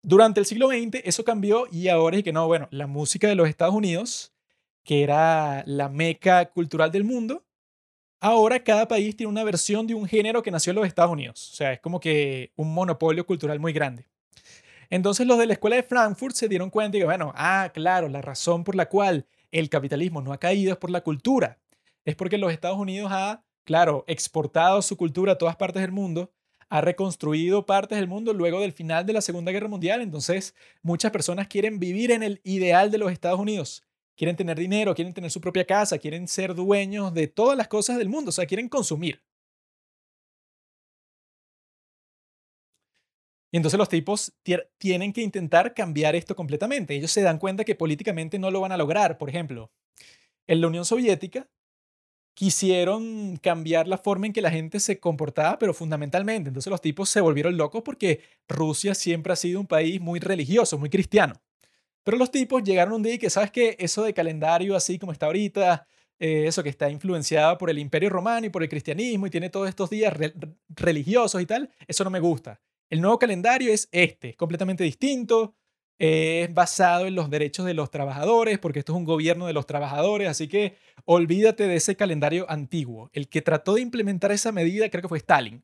Durante el siglo XX eso cambió y ahora es que no, bueno, la música de los Estados Unidos, que era la meca cultural del mundo, Ahora cada país tiene una versión de un género que nació en los Estados Unidos. O sea, es como que un monopolio cultural muy grande. Entonces los de la escuela de Frankfurt se dieron cuenta y bueno, ah, claro, la razón por la cual el capitalismo no ha caído es por la cultura. Es porque los Estados Unidos ha, claro, exportado su cultura a todas partes del mundo, ha reconstruido partes del mundo luego del final de la Segunda Guerra Mundial. Entonces muchas personas quieren vivir en el ideal de los Estados Unidos quieren tener dinero, quieren tener su propia casa, quieren ser dueños de todas las cosas del mundo, o sea, quieren consumir. Y entonces los tipos tienen que intentar cambiar esto completamente. Ellos se dan cuenta que políticamente no lo van a lograr. Por ejemplo, en la Unión Soviética quisieron cambiar la forma en que la gente se comportaba, pero fundamentalmente. Entonces los tipos se volvieron locos porque Rusia siempre ha sido un país muy religioso, muy cristiano. Pero los tipos llegaron un día y que, ¿sabes qué? Eso de calendario así como está ahorita, eh, eso que está influenciado por el imperio romano y por el cristianismo y tiene todos estos días religiosos y tal, eso no me gusta. El nuevo calendario es este, completamente distinto, eh, es basado en los derechos de los trabajadores, porque esto es un gobierno de los trabajadores, así que olvídate de ese calendario antiguo. El que trató de implementar esa medida creo que fue Stalin.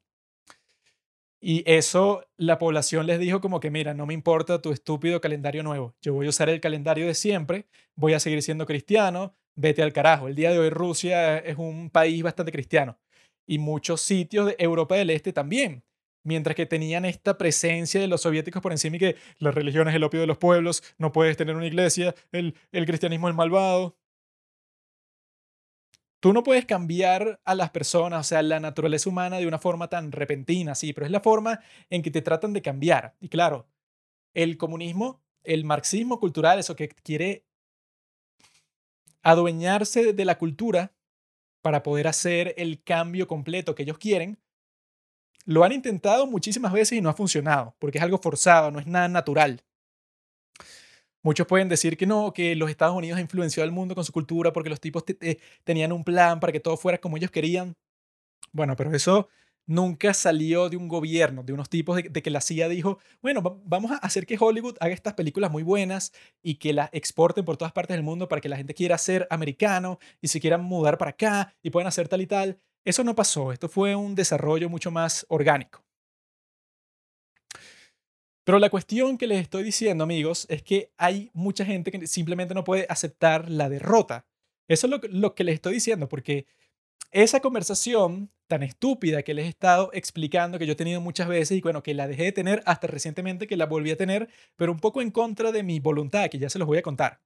Y eso la población les dijo como que, mira, no me importa tu estúpido calendario nuevo, yo voy a usar el calendario de siempre, voy a seguir siendo cristiano, vete al carajo. El día de hoy Rusia es un país bastante cristiano y muchos sitios de Europa del Este también. Mientras que tenían esta presencia de los soviéticos por encima y que la religión es el opio de los pueblos, no puedes tener una iglesia, el, el cristianismo es malvado. Tú no puedes cambiar a las personas, o sea, la naturaleza humana de una forma tan repentina, sí, pero es la forma en que te tratan de cambiar. Y claro, el comunismo, el marxismo cultural, eso que quiere adueñarse de la cultura para poder hacer el cambio completo que ellos quieren, lo han intentado muchísimas veces y no ha funcionado, porque es algo forzado, no es nada natural. Muchos pueden decir que no, que los Estados Unidos han influenciado al mundo con su cultura porque los tipos tenían un plan para que todo fuera como ellos querían. Bueno, pero eso nunca salió de un gobierno, de unos tipos de, que la CIA dijo, bueno, vamos a hacer que Hollywood haga estas películas muy buenas y que las exporten por todas partes del mundo para que la gente quiera ser americano y se quieran mudar para acá y puedan hacer tal y tal. Eso no pasó, esto fue un desarrollo mucho más orgánico. Pero la cuestión que les estoy diciendo, amigos, es que hay mucha gente que simplemente no puede aceptar la derrota. Eso es lo, que les estoy diciendo, porque esa conversación tan estúpida que les he estado explicando, que yo he tenido muchas veces y bueno, que la dejé de tener hasta recientemente que la volví a tener, pero un poco en contra de mi voluntad, que ya se los voy a contar.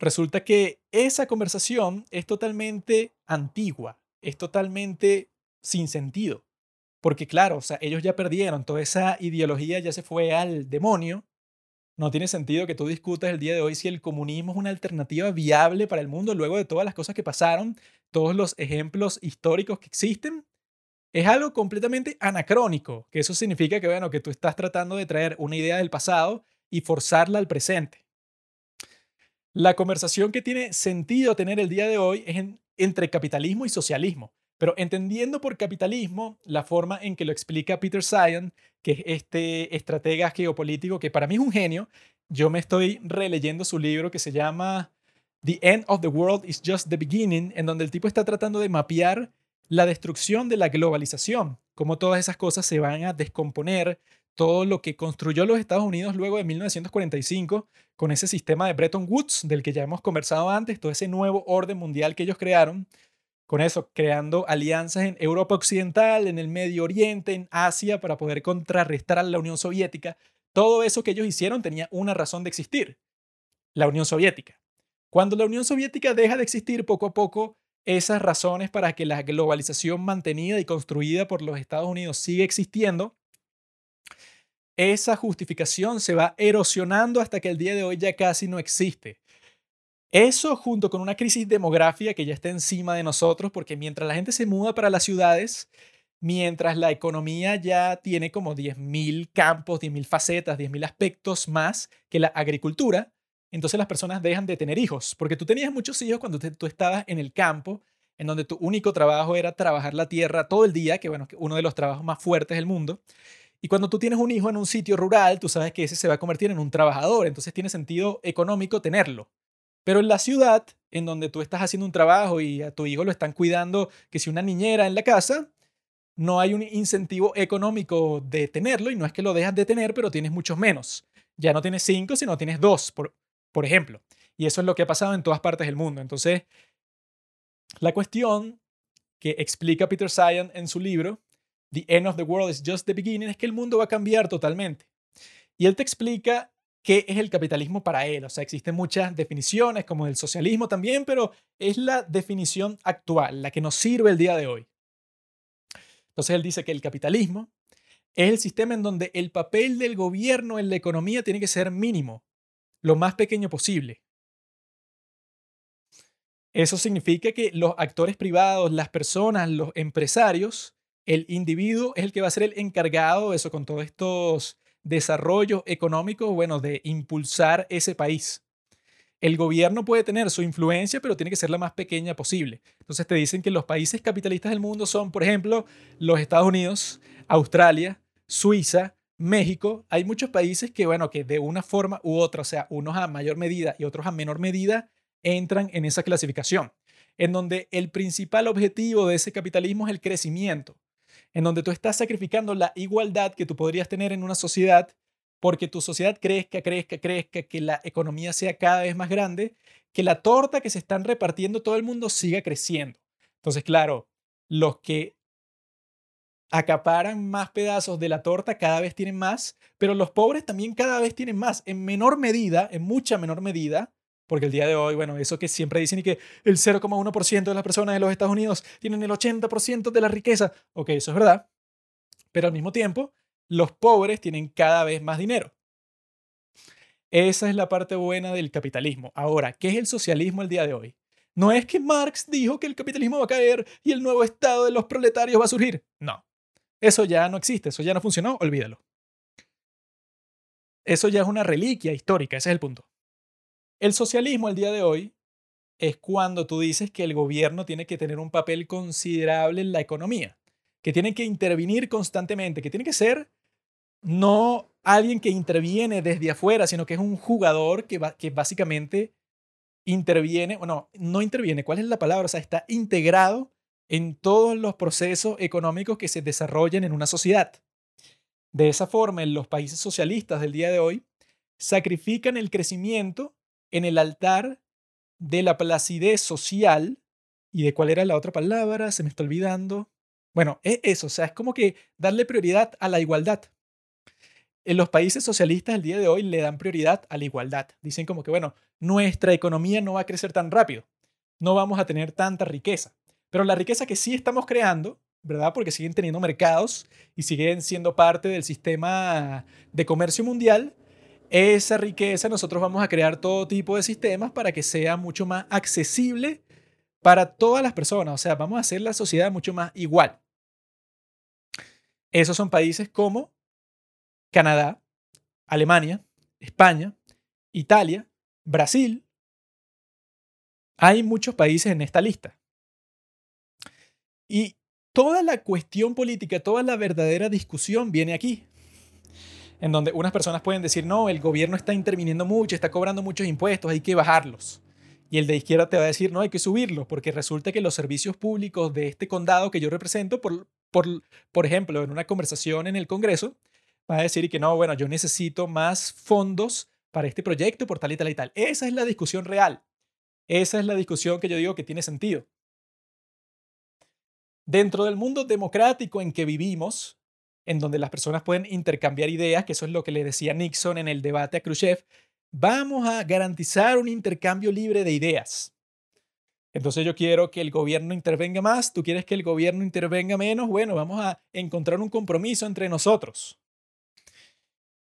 resulta que esa conversación es totalmente antigua, es totalmente sin sentido. Porque claro, o sea, ellos ya perdieron, toda esa ideología ya se fue al demonio. No tiene sentido que tú discutas el día de hoy si el comunismo es una alternativa viable para el mundo luego de todas las cosas que pasaron, todos los ejemplos históricos que existen. Es algo completamente anacrónico, que eso significa que, bueno, que tú estás tratando de traer una idea del pasado y forzarla al presente. La conversación que tiene sentido tener el día de hoy es entre capitalismo y socialismo. Pero entendiendo por capitalismo la forma en que lo explica Peter Sion, que es este estratega geopolítico que para mí es un genio, yo me estoy releyendo su libro que se llama The End of the World is Just the Beginning, en donde el tipo está tratando de mapear la destrucción de la globalización, cómo todas esas cosas se van a descomponer, todo lo que construyó los Estados Unidos luego de 1945 con ese sistema de Bretton Woods del que ya hemos conversado antes, todo ese nuevo orden mundial que ellos crearon, con eso, creando alianzas en Europa Occidental, en el Medio Oriente, en Asia, para poder contrarrestar a la Unión Soviética. Todo eso que ellos hicieron tenía una razón de existir, la Unión Soviética. Cuando la Unión Soviética deja de existir poco a poco, esas razones para que la globalización mantenida y construida por los Estados Unidos siga existiendo, esa justificación se va erosionando hasta que el día de hoy ya casi no existe. Eso junto con una crisis demográfica que ya está encima de nosotros, porque mientras la gente se muda para las ciudades, mientras la economía ya tiene como 10.000 campos, 10.000 facetas, 10.000 aspectos más que la agricultura, entonces las personas dejan de tener hijos, porque tú tenías muchos hijos cuando tú estabas en el campo, en donde tu único trabajo era trabajar la tierra todo el día, que bueno, uno de los trabajos más fuertes del mundo. Y cuando tú tienes un hijo en un sitio rural, tú sabes que ese se va a convertir en un trabajador, entonces tiene sentido económico tenerlo. Pero en la ciudad, en donde tú estás haciendo un trabajo y a tu hijo lo están cuidando, que si una niñera en la casa, no hay un incentivo económico de tenerlo y no es que lo dejas de tener, pero tienes muchos menos. Ya no tienes cinco, sino tienes dos, por, por ejemplo. Y eso es lo que ha pasado en todas partes del mundo. Entonces, la cuestión que explica Peter Sion en su libro, The End of the World is Just the Beginning, es que el mundo va a cambiar totalmente. Y él te explica qué es el capitalismo para él. O sea, existen muchas definiciones, como el socialismo también, pero es la definición actual, la que nos sirve el día de hoy. Entonces él dice que el capitalismo es el sistema en donde el papel del gobierno en la economía tiene que ser mínimo, lo más pequeño posible. Eso significa que los actores privados, las personas, los empresarios, el individuo es el que va a ser el encargado de eso con todos estos desarrollo económico, bueno, de impulsar ese país. El gobierno puede tener su influencia, pero tiene que ser la más pequeña posible. Entonces te dicen que los países capitalistas del mundo son, por ejemplo, los Estados Unidos, Australia, Suiza, México. Hay muchos países que, bueno, que de una forma u otra, o sea, unos a mayor medida y otros a menor medida, entran en esa clasificación, en donde el principal objetivo de ese capitalismo es el crecimiento en donde tú estás sacrificando la igualdad que tú podrías tener en una sociedad porque tu sociedad crezca, crezca, crezca, que la economía sea cada vez más grande, que la torta que se están repartiendo todo el mundo siga creciendo. Entonces, claro, los que acaparan más pedazos de la torta cada vez tienen más, pero los pobres también cada vez tienen más, en menor medida, en mucha menor medida, porque el día de hoy, bueno, eso que siempre dicen y que el 0,1% de las personas de los Estados Unidos tienen el 80% de la riqueza, ok, eso es verdad, pero al mismo tiempo, los pobres tienen cada vez más dinero. Esa es la parte buena del capitalismo. Ahora, ¿qué es el socialismo el día de hoy? No es que Marx dijo que el capitalismo va a caer y el nuevo estado de los proletarios va a surgir. No, eso ya no existe, eso ya no funcionó, olvídalo. Eso ya es una reliquia histórica, ese es el punto. El socialismo el día de hoy es cuando tú dices que el gobierno tiene que tener un papel considerable en la economía, que tiene que intervenir constantemente, que tiene que ser no alguien que interviene desde afuera, sino que es un jugador que, básicamente interviene, bueno, no interviene, ¿cuál es la palabra? O sea, está integrado en todos los procesos económicos que se desarrollen en una sociedad. De esa forma, en los países socialistas del día de hoy, sacrifican el crecimiento en el altar de la placidez social y de cuál era la otra palabra, se me está olvidando. Bueno, es eso, o sea, es como que darle prioridad a la igualdad. en los países socialistas el día de hoy le dan prioridad a la igualdad. Dicen como que, bueno, nuestra economía no va a crecer tan rápido, no vamos a tener tanta riqueza, pero la riqueza que sí estamos creando, ¿verdad? Porque siguen teniendo mercados y siguen siendo parte del sistema de comercio mundial, esa riqueza nosotros vamos a crear todo tipo de sistemas para que sea mucho más accesible para todas las personas, o sea, vamos a hacer la sociedad mucho más igual. Esos son países como Canadá, Alemania, España, Italia, Brasil. Hay muchos países en esta lista. Y toda la cuestión política, toda la verdadera discusión viene aquí. En donde unas personas pueden decir, no, el gobierno está interviniendo mucho, está cobrando muchos impuestos, hay que bajarlos. Y el de izquierda te va a decir, no, hay que subirlos, porque resulta que los servicios públicos de este condado que yo represento, por, por, por ejemplo, en una conversación en el Congreso, va a decir que no, bueno, yo necesito más fondos para este proyecto por tal y tal y tal. Esa es la discusión real. Esa es la discusión que yo digo que tiene sentido. Dentro del mundo democrático en que vivimos, en donde las personas pueden intercambiar ideas, que eso es lo que le decía Nixon en el debate a Khrushchev, vamos a garantizar un intercambio libre de ideas. Entonces yo quiero que el gobierno intervenga más, tú quieres que el gobierno intervenga menos, bueno, vamos a encontrar un compromiso entre nosotros.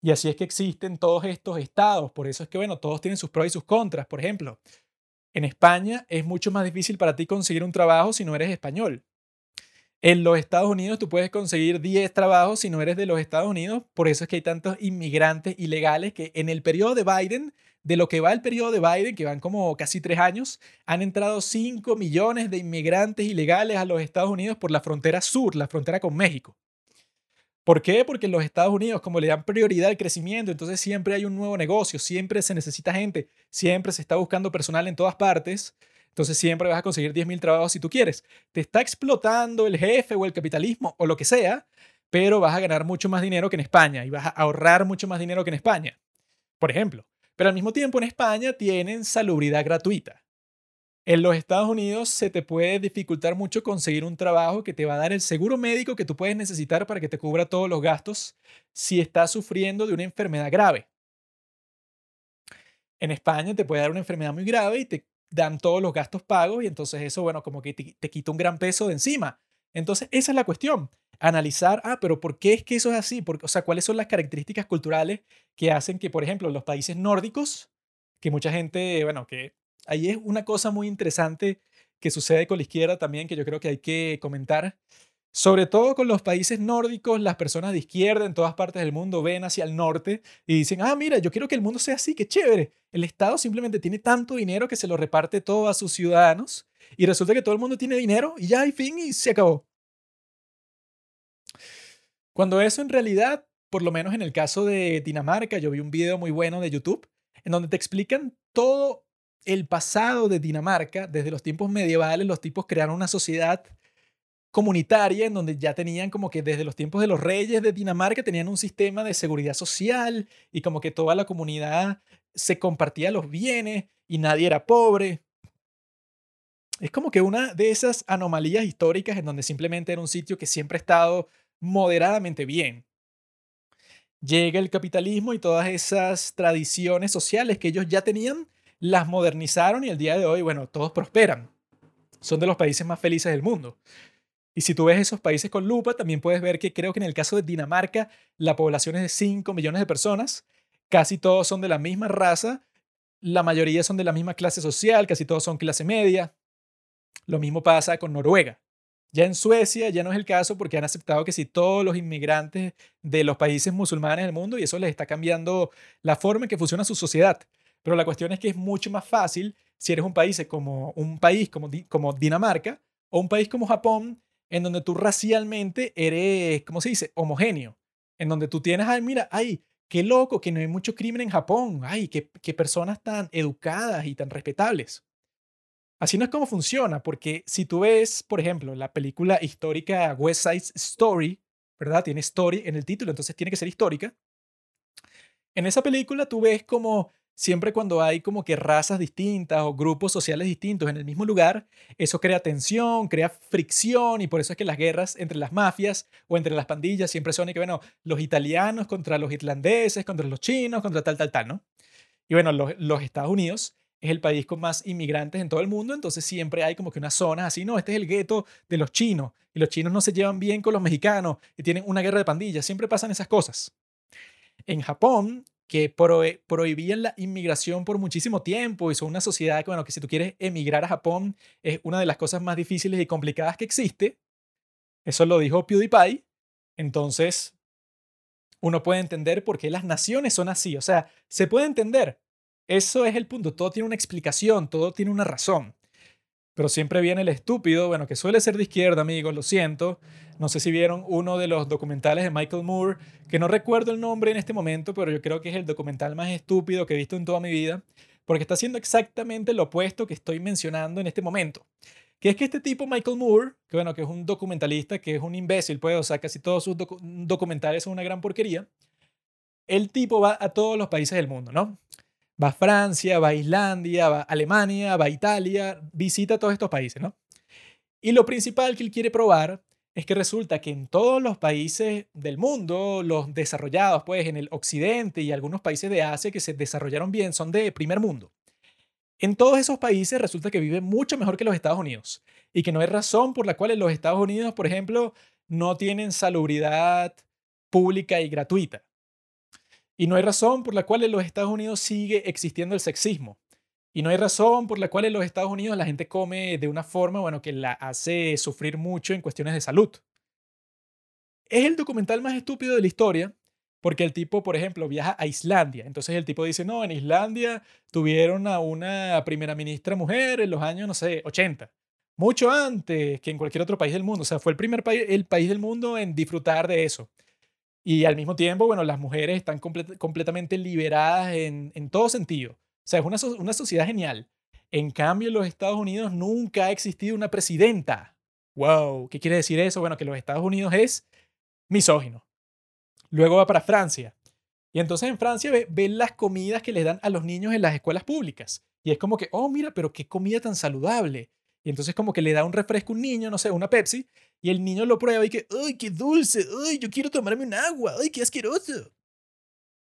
Y así es que existen todos estos estados, por eso es que, bueno, todos tienen sus pros y sus contras. Por ejemplo, en España es mucho más difícil para ti conseguir un trabajo si no eres español. En los Estados Unidos tú puedes conseguir 10 trabajos si no eres de los Estados Unidos. Por eso es que hay tantos inmigrantes ilegales que en el periodo de Biden, de lo que va el periodo de Biden, que van como casi tres años, han entrado 5 millones de inmigrantes ilegales a los Estados Unidos por la frontera sur, la frontera con México. ¿Por qué? Porque en los Estados Unidos, como le dan prioridad al crecimiento, entonces siempre hay un nuevo negocio, siempre se necesita gente, siempre se está buscando personal en todas partes. Entonces siempre vas a conseguir 10.000 trabajos si tú quieres. Te está explotando el jefe o el capitalismo o lo que sea, pero vas a ganar mucho más dinero que en España y vas a ahorrar mucho más dinero que en España, por ejemplo. Pero al mismo tiempo en España tienen salubridad gratuita. En los Estados Unidos se te puede dificultar mucho conseguir un trabajo que te va a dar el seguro médico que tú puedes necesitar para que te cubra todos los gastos si estás sufriendo de una enfermedad grave. En España te puede dar una enfermedad muy grave y te dan todos los gastos pagos y entonces eso, bueno, como que te, quita un gran peso de encima. Entonces, esa es la cuestión. Analizar, ah, pero ¿por qué es que eso es así? Porque, o sea, ¿cuáles son las características culturales que hacen que, por ejemplo, los países nórdicos, que mucha gente, bueno, que ahí es una cosa muy interesante que sucede con la izquierda también, que yo creo que hay que comentar, sobre todo con los países nórdicos, las personas de izquierda en todas partes del mundo ven hacia el norte y dicen, ah, mira, yo quiero que el mundo sea así, qué chévere. El Estado simplemente tiene tanto dinero que se lo reparte todo a sus ciudadanos y resulta que todo el mundo tiene dinero y ya hay fin y se acabó. Cuando eso en realidad, por lo menos en el caso de Dinamarca, yo vi un video muy bueno de YouTube en donde te explican todo el pasado de Dinamarca, desde los tiempos medievales, los tipos crearon una sociedad comunitaria en donde ya tenían como que desde los tiempos de los reyes de Dinamarca tenían un sistema de seguridad social y como que toda la comunidad se compartía los bienes y nadie era pobre. Es como que una de esas anomalías históricas en donde simplemente era un sitio que siempre ha estado moderadamente bien. Llega el capitalismo y todas esas tradiciones sociales que ellos ya tenían, las modernizaron y el día de hoy, bueno, todos prosperan. Son de los países más felices del mundo. Y si tú ves esos países con lupa, también puedes ver que creo que en el caso de Dinamarca la población es de 5 millones de personas, casi todos son de la misma raza, la mayoría son de la misma clase social, casi todos son clase media. Lo mismo pasa con Noruega. Ya en Suecia ya no es el caso porque han aceptado que si todos los inmigrantes de los países musulmanes del mundo y eso les está cambiando la forma en que funciona su sociedad. Pero la cuestión es que es mucho más fácil si eres un país como un país como, como Dinamarca o un país como Japón en donde tú racialmente eres, ¿cómo se dice?, homogéneo. En donde tú tienes, ay, mira, ay, qué loco que no hay mucho crimen en Japón, ay, qué, qué personas tan educadas y tan respetables. Así no es como funciona, porque si tú ves, por ejemplo, la película histórica West Side Story, ¿verdad? Tiene story en el título, entonces tiene que ser histórica. En esa película tú ves como siempre cuando hay como que razas distintas o grupos sociales distintos en el mismo lugar, eso crea tensión, crea fricción y por eso es que las guerras entre las mafias o entre las pandillas siempre son y que, bueno, los italianos contra los irlandeses, contra los chinos, contra tal, tal, tal, ¿no? Y bueno, los, Estados Unidos es el país con más inmigrantes en todo el mundo, entonces siempre hay como que unas zonas así, no, este es el gueto de los chinos y los chinos no se llevan bien con los mexicanos y tienen una guerra de pandillas, siempre pasan esas cosas. En Japón que prohibían la inmigración por muchísimo tiempo y son una sociedad que, bueno, que si tú quieres emigrar a Japón es una de las cosas más difíciles y complicadas que existe. Eso lo dijo PewDiePie. Entonces, uno puede entender por qué las naciones son así. O sea, se puede entender. Eso es el punto. Todo tiene una explicación, todo tiene una razón. Pero siempre viene el estúpido, bueno, que suele ser de izquierda, amigos, lo siento. No sé si vieron uno de los documentales de Michael Moore, que no recuerdo el nombre en este momento, pero yo creo que es el documental más estúpido que he visto en toda mi vida, porque está haciendo exactamente lo opuesto que estoy mencionando en este momento. Que es que este tipo, Michael Moore, que bueno, que es un documentalista, que es un imbécil, pues, o casi todos sus documentales son una gran porquería. El tipo va a todos los países del mundo, ¿no? Va a Francia, va a Islandia, va a Alemania, va a Italia, visita todos estos países, ¿no? Y lo principal que él quiere probar es que resulta que en todos los países del mundo, los desarrollados, pues en el occidente y algunos países de Asia que se desarrollaron bien, son de primer mundo. En todos esos países resulta que viven mucho mejor que los Estados Unidos y que no hay razón por la cual los Estados Unidos, por ejemplo, no tienen salubridad pública y gratuita. Y no hay razón por la cual en los Estados Unidos sigue existiendo el sexismo. Y no hay razón por la cual en los Estados Unidos la gente come de una forma, bueno, que la hace sufrir mucho en cuestiones de salud. Es el documental más estúpido de la historia, porque el tipo, por ejemplo, viaja a Islandia. Entonces el tipo dice, no, en Islandia tuvieron a una primera ministra mujer en los años, no sé, 80. Mucho antes que en cualquier otro país del mundo. O sea, fue el primer país, el país del mundo en disfrutar de eso. Y al mismo tiempo, bueno, las mujeres están completamente liberadas en, en, todo sentido. O sea, es una, una sociedad genial. En cambio, en los Estados Unidos nunca ha existido una presidenta. Wow, ¿qué quiere decir eso? Bueno, que los Estados Unidos es misógino. Luego va para Francia. Y entonces en Francia ven las comidas que les dan a los niños en las escuelas públicas. Y es como que, oh, mira, pero qué comida tan saludable. Y entonces como que le da un refresco a un niño, no sé, una Pepsi, y el niño lo prueba y que, ¡ay, qué dulce! ¡ay, yo quiero tomarme un agua! ¡ay, qué asqueroso!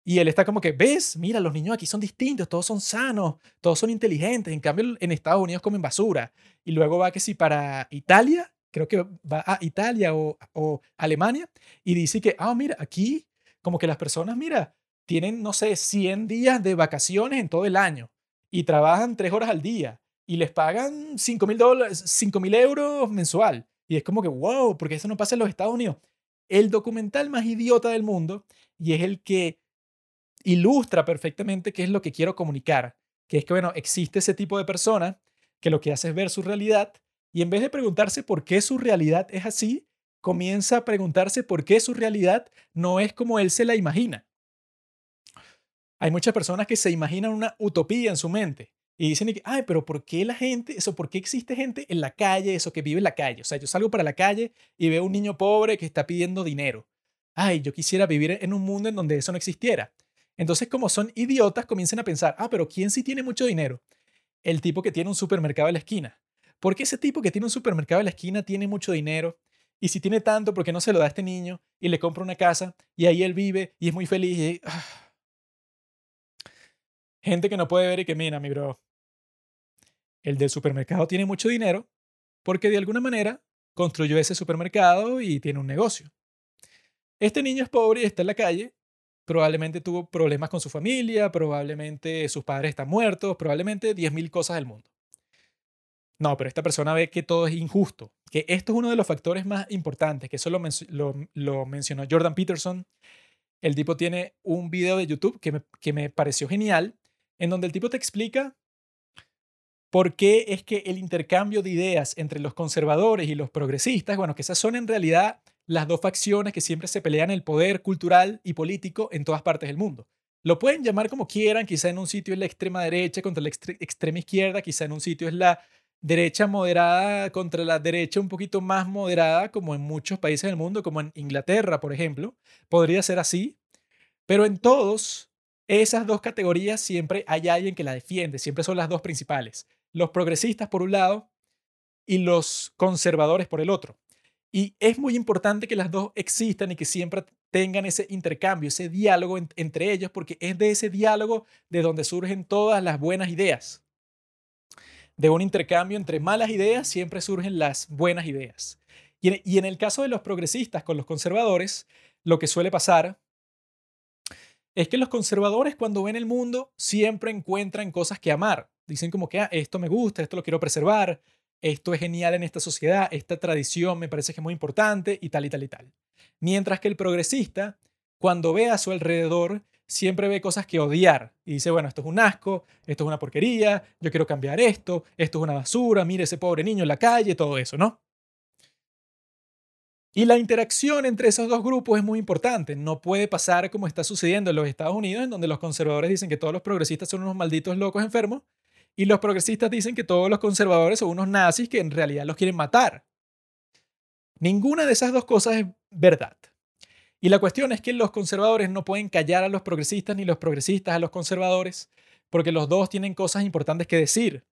Y él está como que, ¿ves? Mira, los niños aquí son distintos, todos son sanos, todos son inteligentes. En cambio, en Estados Unidos comen basura. Y luego va que si para Italia, creo que va a Italia o, o Alemania, y dice que, ah, mira, aquí como que las personas, mira, tienen, no sé, 100 días de vacaciones en todo el año y trabajan 3 horas al día y les pagan 5 mil dólares, 5 mil euros mensual. Y es como que, wow, porque eso no pasa en los Estados Unidos. El documental más idiota del mundo y es el que ilustra perfectamente qué es lo que quiero comunicar. Que es que, bueno, existe ese tipo de persona que lo que hace es ver su realidad y en vez de preguntarse por qué su realidad es así, comienza a preguntarse por qué su realidad no es como él se la imagina. Hay muchas personas que se imaginan una utopía en su mente y dicen, ay, pero ¿por qué la gente, eso, por qué existe gente en la calle, eso que vive en la calle? O sea, yo salgo para la calle y veo un niño pobre que está pidiendo dinero. Ay, yo quisiera vivir en un mundo en donde eso no existiera. Entonces, como son idiotas, comienzan a pensar, ah, pero ¿quién sí tiene mucho dinero? El tipo que tiene un supermercado en la esquina. ¿Por qué ese tipo que tiene un supermercado en la esquina tiene mucho dinero? Y si tiene tanto, ¿por qué no se lo da a este niño y le compra una casa y ahí él vive y es muy feliz? Y, ah. Gente que no puede ver y que mira, mi bro, el del supermercado tiene mucho dinero porque de alguna manera construyó ese supermercado y tiene un negocio. Este niño es pobre y está en la calle, probablemente tuvo problemas con su familia, probablemente sus padres están muertos, probablemente 10.000 cosas del mundo. No, pero esta persona ve que todo es injusto, que esto es uno de los factores más importantes, que eso lo, mencionó Jordan Peterson. El tipo tiene un video de YouTube que me pareció genial, en donde el tipo te explica ¿Por qué es que el intercambio de ideas entre los conservadores y los progresistas, bueno, que esas son en realidad las dos facciones que siempre se pelean el poder cultural y político en todas partes del mundo? Lo pueden llamar como quieran, quizá en un sitio es la extrema derecha contra la extrema izquierda, quizá en un sitio es la derecha moderada contra la derecha un poquito más moderada, como en muchos países del mundo, como en Inglaterra, por ejemplo. Podría ser así, pero en todos esas dos categorías siempre hay alguien que la defiende, siempre son las dos principales. Los progresistas por un lado y los conservadores por el otro. Y es muy importante que las dos existan y que siempre tengan ese intercambio, ese diálogo entre ellos, porque es de ese diálogo de donde surgen todas las buenas ideas. De un intercambio entre malas ideas siempre surgen las buenas ideas. Y en, el caso de los progresistas con los conservadores, lo que suele pasar es que los conservadores cuando ven el mundo siempre encuentran cosas que amar. Dicen como que ah, esto me gusta, esto lo quiero preservar, esto es genial en esta sociedad, esta tradición me parece que es muy importante y tal y tal y tal. Mientras que el progresista, cuando ve a su alrededor, siempre ve cosas que odiar y dice, bueno, esto es un asco, esto es una porquería, yo quiero cambiar esto, esto es una basura, mire ese pobre niño en la calle, todo eso, ¿no? Y la interacción entre esos dos grupos es muy importante. No puede pasar como está sucediendo en los Estados Unidos, en donde los conservadores dicen que todos los progresistas son unos malditos locos enfermos, y los progresistas dicen que todos los conservadores son unos nazis que en realidad los quieren matar. Ninguna de esas dos cosas es verdad. Y la cuestión es que los conservadores no pueden callar a los progresistas ni los progresistas a los conservadores, porque los dos tienen cosas importantes que decir.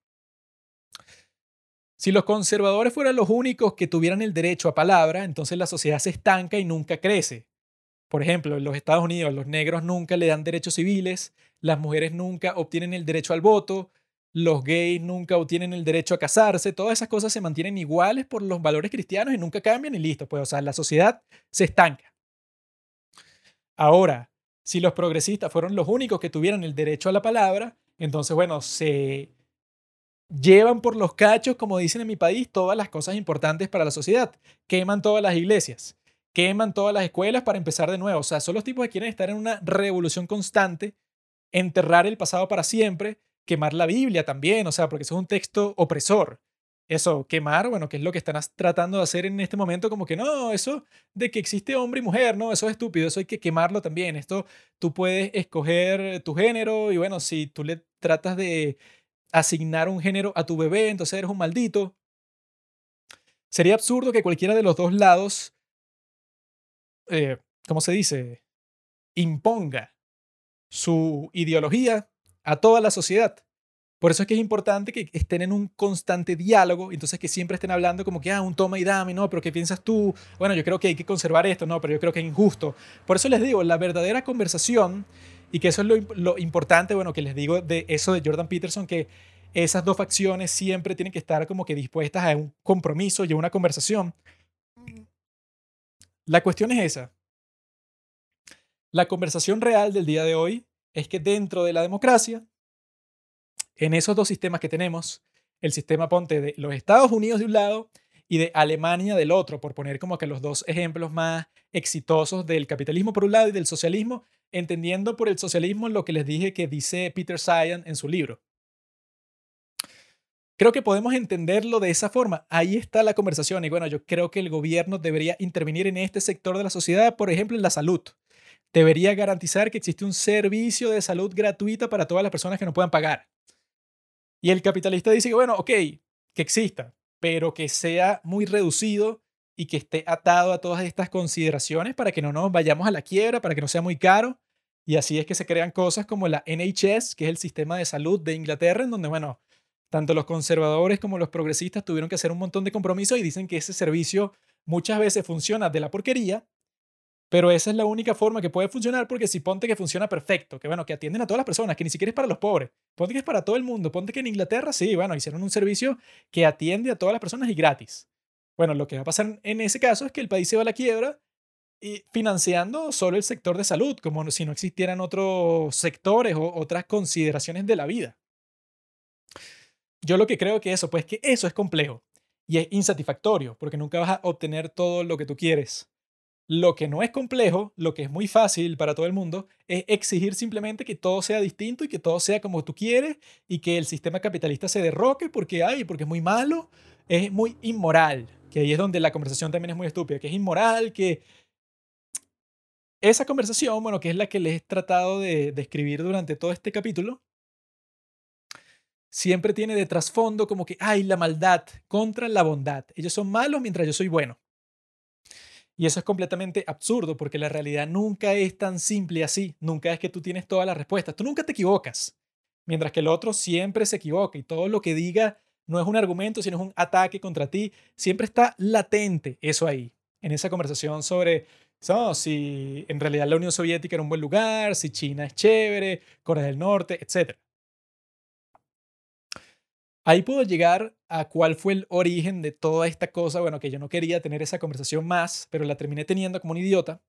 Si los conservadores fueran los únicos que tuvieran el derecho a palabra, entonces la sociedad se estanca y nunca crece. Por ejemplo, en los Estados Unidos los negros nunca le dan derechos civiles, las mujeres nunca obtienen el derecho al voto, los gays nunca obtienen el derecho a casarse, todas esas cosas se mantienen iguales por los valores cristianos y nunca cambian y listo, pues o sea, la sociedad se estanca. Ahora, si los progresistas fueron los únicos que tuvieran el derecho a la palabra, entonces, bueno, se llevan por los cachos, como dicen en mi país, todas las cosas importantes para la sociedad. Queman todas las iglesias, queman todas las escuelas para empezar de nuevo. O sea, son los tipos que quieren estar en una revolución constante, enterrar el pasado para siempre, quemar la Biblia también, o sea, porque eso es un texto opresor eso, quemar, bueno, que es lo que están tratando de hacer en este momento, como que no, eso de que existe hombre y mujer, no, eso es estúpido, eso hay que quemarlo también. Esto tú puedes escoger tu género y bueno, si tú le tratas de asignar un género a tu bebé, entonces eres un maldito. Sería absurdo que cualquiera de los dos lados, eh, ¿cómo se dice? Imponga su ideología a toda la sociedad. Por eso es que es importante que estén en un constante diálogo, entonces que siempre estén hablando como que, ah, un toma y dame, no, pero ¿qué piensas tú? Bueno, yo creo que hay que conservar esto, no, pero yo creo que es injusto. Por eso les digo, la verdadera conversación, y que eso es lo, lo importante, bueno, que les digo de eso de Jordan Peterson, que esas dos facciones siempre tienen que estar como que dispuestas a un compromiso y a una conversación. La cuestión es esa. La conversación real del día de hoy es que dentro de la democracia en esos dos sistemas que tenemos, el sistema ponte de los Estados Unidos de un lado y de Alemania del otro, por poner como que los dos ejemplos más exitosos del capitalismo por un lado y del socialismo, entendiendo por el socialismo lo que les dije que dice Peter Sayan en su libro. Creo que podemos entenderlo de esa forma. Ahí está la conversación. Y bueno, yo creo que el gobierno debería intervenir en este sector de la sociedad, por ejemplo, en la salud. Debería garantizar que existe un servicio de salud gratuita para todas las personas que no puedan pagar. Y el capitalista dice que, bueno, ok, que exista, pero que sea muy reducido y que esté atado a todas estas consideraciones para que no nos vayamos a la quiebra, para que no sea muy caro. Y así es que se crean cosas como la NHS, que es el sistema de salud de Inglaterra, en donde, bueno, tanto los conservadores como los progresistas tuvieron que hacer un montón de compromisos y dicen que ese servicio muchas veces funciona de la porquería, pero esa es la única forma que puede funcionar porque si ponte que funciona perfecto, que bueno, que atienden a todas las personas, que ni siquiera es para los pobres, ponte que es para todo el mundo, ponte que en Inglaterra sí, bueno, hicieron un servicio que atiende a todas las personas y gratis. Bueno, lo que va a pasar en ese caso es que el país se va a la quiebra financiando solo el sector de salud, como si no existieran otros sectores o otras consideraciones de la vida. Yo lo que creo que eso, pues que eso es complejo y es insatisfactorio, porque nunca vas a obtener todo lo que tú quieres. Lo que no es complejo, lo que es muy fácil para todo el mundo, es exigir simplemente que todo sea distinto y que todo sea como tú quieres y que el sistema capitalista se derroque porque hay, porque es muy malo, es muy inmoral, que ahí es donde la conversación también es muy estúpida, que es inmoral, que esa conversación, bueno, que es la que les he tratado de describir durante todo este capítulo, siempre tiene de trasfondo como que hay la maldad contra la bondad. Ellos son malos mientras yo soy bueno. Y eso es completamente absurdo porque la realidad nunca es tan simple así. Nunca es que tú tienes todas las respuestas. Tú nunca te equivocas. Mientras que el otro siempre se equivoca y todo lo que diga no es un argumento, sino es un ataque contra ti. Siempre está latente eso ahí, en esa conversación sobre si en realidad la Unión Soviética era un buen lugar, si China es chévere, Corea del Norte, etc. Ahí puedo llegar a cuál fue el origen de toda esta cosa, bueno, que yo no quería tener esa conversación más, pero la terminé teniendo como un idiota,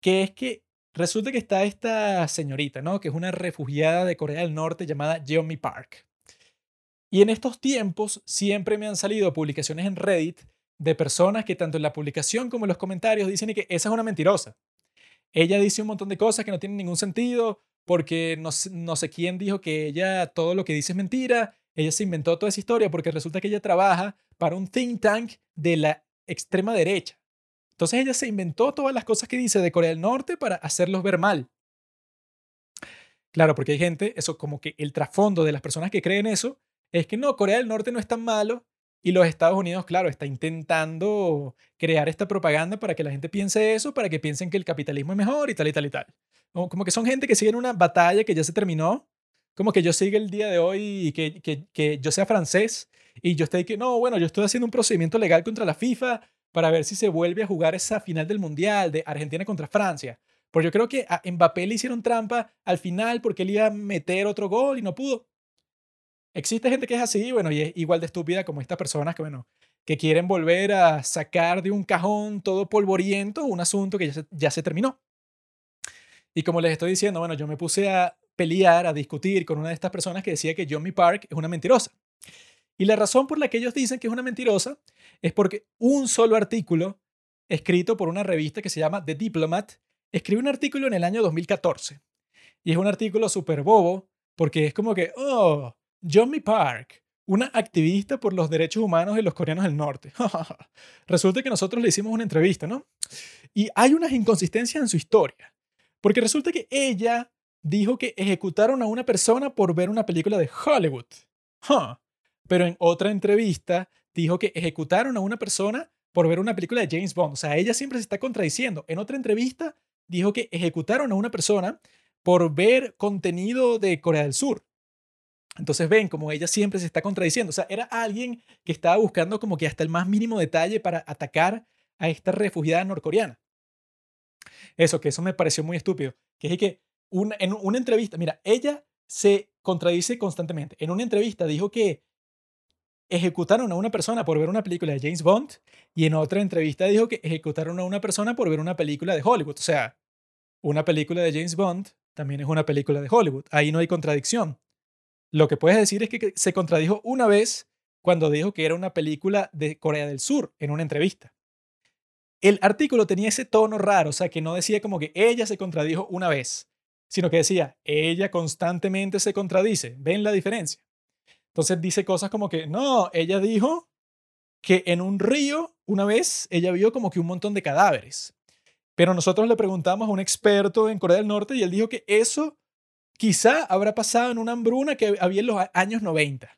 que es que resulta que está esta señorita, ¿no? Que es una refugiada de Corea del Norte llamada Jeonmi Park. Y en estos tiempos siempre me han salido publicaciones en Reddit de personas que tanto en la publicación como en los comentarios dicen que esa es una mentirosa. Ella dice un montón de cosas que no tienen ningún sentido porque no, sé quién dijo que ella todo lo que dice es mentira. Ella se inventó toda esa historia porque resulta que ella trabaja para un think tank de la extrema derecha. Entonces ella se inventó todas las cosas que dice de Corea del Norte para hacerlos ver mal. Claro, porque hay gente, eso como que el trasfondo de las personas que creen eso es que no, Corea del Norte no es tan malo y los Estados Unidos, claro, está intentando crear esta propaganda para que la gente piense eso, para que piensen que el capitalismo es mejor y tal y tal y tal. Como que son gente que sigue en una batalla que ya se terminó, como que yo siga el día de hoy y que, que, que yo sea francés y yo esté que, no, bueno, yo estoy haciendo un procedimiento legal contra la FIFA para ver si se vuelve a jugar esa final del Mundial de Argentina contra Francia. Porque yo creo que a Mbappé le hicieron trampa al final porque él iba a meter otro gol y no pudo. Existe gente que es así, bueno, y es igual de estúpida como estas personas que, bueno, que quieren volver a sacar de un cajón todo polvoriento un asunto que ya se, terminó. Y como les estoy diciendo, bueno, yo me puse a pelear, a discutir con una de estas personas que decía que Johnny Park es una mentirosa. Y la razón por la que ellos dicen que es una mentirosa es porque un solo artículo escrito por una revista que se llama The Diplomat escribe un artículo en el año 2014. Y es un artículo súper bobo porque es como que, oh, Johnny Park, una activista por los derechos humanos de los coreanos del norte. resulta que nosotros le hicimos una entrevista, ¿no? Y hay unas inconsistencias en su historia. Porque resulta que ella dijo que ejecutaron a una persona por ver una película de Hollywood. Pero en otra entrevista dijo que ejecutaron a una persona por ver una película de James Bond. O sea, ella siempre se está contradiciendo. En otra entrevista dijo que ejecutaron a una persona por ver contenido de Corea del Sur. Entonces ven como ella siempre se está contradiciendo. O sea, era alguien que estaba buscando como que hasta el más mínimo detalle para atacar a esta refugiada norcoreana. Eso, que eso me pareció muy estúpido. Que es que en una entrevista, mira, ella se contradice constantemente. En una entrevista dijo que ejecutaron a una persona por ver una película de James Bond y en otra entrevista dijo que ejecutaron a una persona por ver una película de Hollywood. O sea, una película de James Bond también es una película de Hollywood. Ahí no hay contradicción. Lo que puedes decir es que se contradijo una vez cuando dijo que era una película de Corea del Sur en una entrevista. El artículo tenía ese tono raro, o sea, que no decía como que ella se contradijo una vez, sino que decía, ella constantemente se contradice. ¿Ven la diferencia? Entonces dice cosas como que, no, ella dijo que en un río una vez ella vio como que un montón de cadáveres. Pero nosotros le preguntamos a un experto en Corea del Norte y él dijo que eso Quizá habrá pasado en una hambruna que había en los años 90.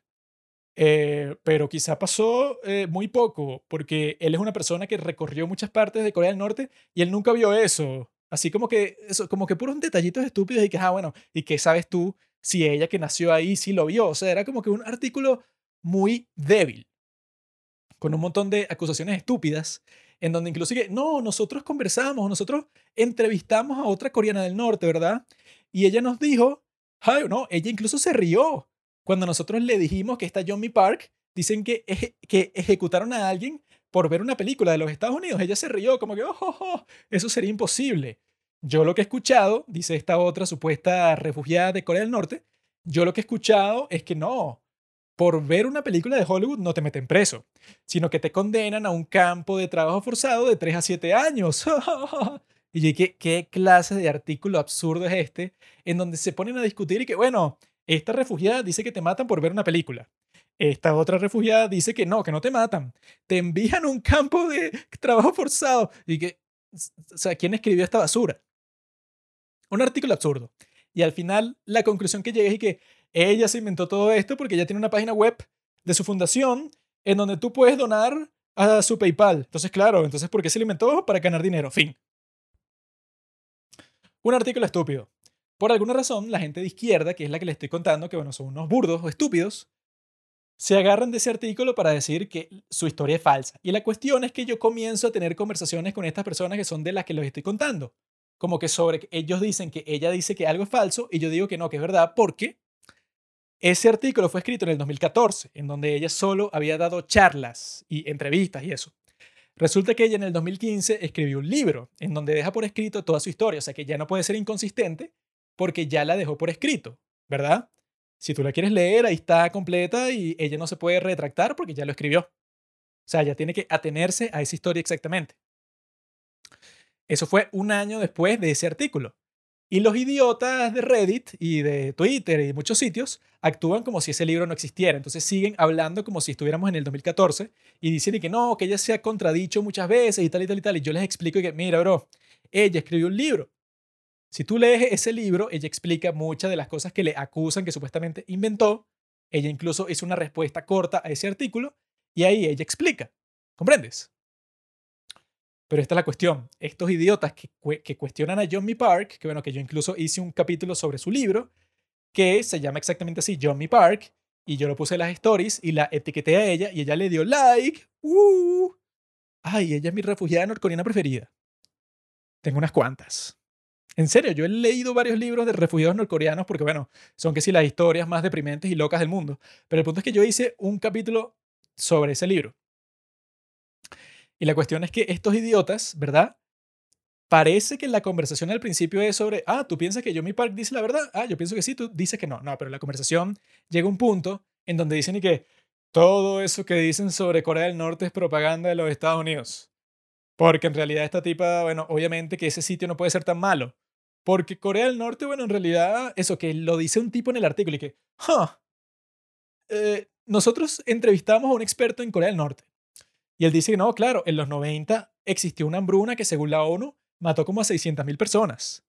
Eh, pero quizá pasó eh, muy poco, porque él es una persona que recorrió muchas partes de Corea del Norte y él nunca vio eso. Así como que, eso, como que puros detallitos estúpidos y que, ah, bueno, ¿y qué sabes tú si ella que nació ahí sí lo vio? O sea, era como que un artículo muy débil, con un montón de acusaciones estúpidas, en donde inclusive, no, nosotros conversamos, nosotros entrevistamos a otra coreana del norte, ¿verdad? Y ella nos dijo, ay, no, ella incluso se rió cuando nosotros le dijimos que esta Johnny Park dicen que, que ejecutaron a alguien por ver una película de los Estados Unidos. Ella se rió como que, oh, oh, oh, eso sería imposible. Yo lo que he escuchado, dice esta otra supuesta refugiada de Corea del Norte, yo lo que he escuchado es que no, por ver una película de Hollywood no te meten preso, sino que te condenan a un campo de trabajo forzado de 3 a 7 años. Y yo ¿qué, ¿qué clase de artículo absurdo es este? En donde se ponen a discutir y que, bueno, esta refugiada dice que te matan por ver una película. Esta otra refugiada dice que no, que no te matan. Te envían a un campo de trabajo forzado. Y que, o sea, ¿quién escribió esta basura? Un artículo absurdo. Y al final, la conclusión que llegué es que ella se inventó todo esto porque ella tiene una página web de su fundación en donde tú puedes donar a su PayPal. Entonces, claro, entonces, ¿por qué se alimentó? Para ganar dinero. Fin. Un artículo estúpido. Por alguna razón, la gente de izquierda, que es la que le estoy contando, que bueno, son unos burdos o estúpidos, se agarran de ese artículo para decir que su historia es falsa. Y la cuestión es que yo comienzo a tener conversaciones con estas personas que son de las que les estoy contando. Como que sobre ellos dicen que ella dice que algo es falso y yo digo que no, que es verdad, porque ese artículo fue escrito en el 2014, en donde ella solo había dado charlas y entrevistas y eso. Resulta que ella en el 2015 escribió un libro en donde deja por escrito toda su historia, o sea que ya no puede ser inconsistente porque ya la dejó por escrito, ¿verdad? Si tú la quieres leer, ahí está completa y ella no se puede retractar porque ya lo escribió. O sea, ya tiene que atenerse a esa historia exactamente. Eso fue un año después de ese artículo. Y los idiotas de Reddit y de Twitter y de muchos sitios actúan como si ese libro no existiera. Entonces siguen hablando como si estuviéramos en el 2014 y dicen que no, que ella se ha contradicho muchas veces y tal y tal y tal. Y yo les explico que, mira, bro, ella escribió un libro. Si tú lees ese libro, ella explica muchas de las cosas que le acusan que supuestamente inventó. Ella incluso hizo una respuesta corta a ese artículo y ahí ella explica. ¿Comprendes? Pero esta es la cuestión. Estos idiotas que, cuestionan a John Park, que bueno, que yo incluso hice un capítulo sobre su libro, que se llama exactamente así, John Park, y yo lo puse en las stories y la etiqueté a ella y ella le dio like. ¡Uh! Ay, ella es mi refugiada norcoreana preferida. Tengo unas cuantas. En serio, yo he leído varios libros de refugiados norcoreanos porque, bueno, son que sí las historias más deprimentes y locas del mundo. Pero el punto es que yo hice un capítulo sobre ese libro. Y la cuestión es que estos idiotas, ¿verdad? Parece que la conversación al principio es sobre, ah, tú piensas que Yomi Park dice la verdad. Ah, yo pienso que sí, tú dices que no. No, pero la conversación llega a un punto en donde dicen y que todo eso que dicen sobre Corea del Norte es propaganda de los Estados Unidos. Porque en realidad esta tipa, bueno, obviamente que ese sitio no puede ser tan malo. Porque Corea del Norte, bueno, en realidad, eso que lo dice un tipo en el artículo y que, huh, eh, nosotros entrevistamos a un experto en Corea del Norte. Y él dice que no, claro, en los 90 existió una hambruna que según la ONU mató como a 600.000 personas.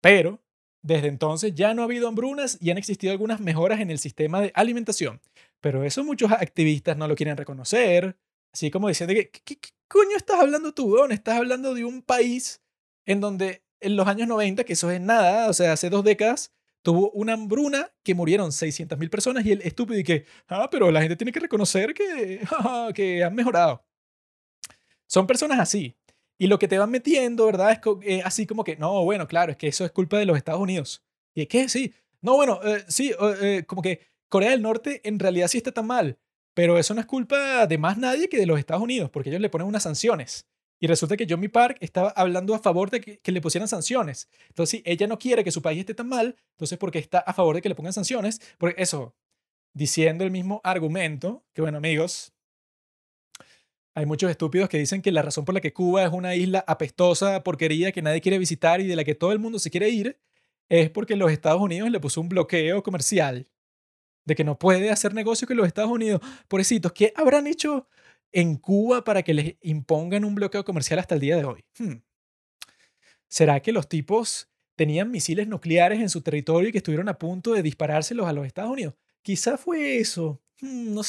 Pero desde entonces ya no ha habido hambrunas y han existido algunas mejoras en el sistema de alimentación. Pero eso muchos activistas no lo quieren reconocer. Así como diciendo que, ¿qué, coño estás hablando tú, weón? Estás hablando de un país en donde en los años 90, que eso es nada, o sea, hace dos décadas, tuvo una hambruna que murieron 600.000 personas y el estúpido y que, ah, pero la gente tiene que reconocer que, que han mejorado. Son personas así. Y lo que te van metiendo, ¿verdad? Es eh, así como que, no, bueno, claro, es que eso es culpa de los Estados Unidos. ¿Y es que sí? No, bueno, eh, sí, eh, como que Corea del Norte en realidad sí está tan mal, pero eso no es culpa de más nadie que de los Estados Unidos, porque ellos le ponen unas sanciones. Y resulta que Johnny Park estaba hablando a favor de que, le pusieran sanciones. Entonces, si ella no quiere que su país esté tan mal, entonces, porque está a favor de que le pongan sanciones? Porque eso, diciendo el mismo argumento, que bueno, amigos, hay muchos estúpidos que dicen que la razón por la que Cuba es una isla apestosa, porquería, que nadie quiere visitar y de la que todo el mundo se quiere ir, es porque los Estados Unidos le puso un bloqueo comercial de que no puede hacer negocio con los Estados Unidos. Pobrecitos, ¿qué habrán hecho en Cuba para que les impongan un bloqueo comercial hasta el día de hoy? Hmm. ¿Será que los tipos tenían misiles nucleares en su territorio y que estuvieron a punto de disparárselos a los Estados Unidos? Quizá fue eso. Hmm, no,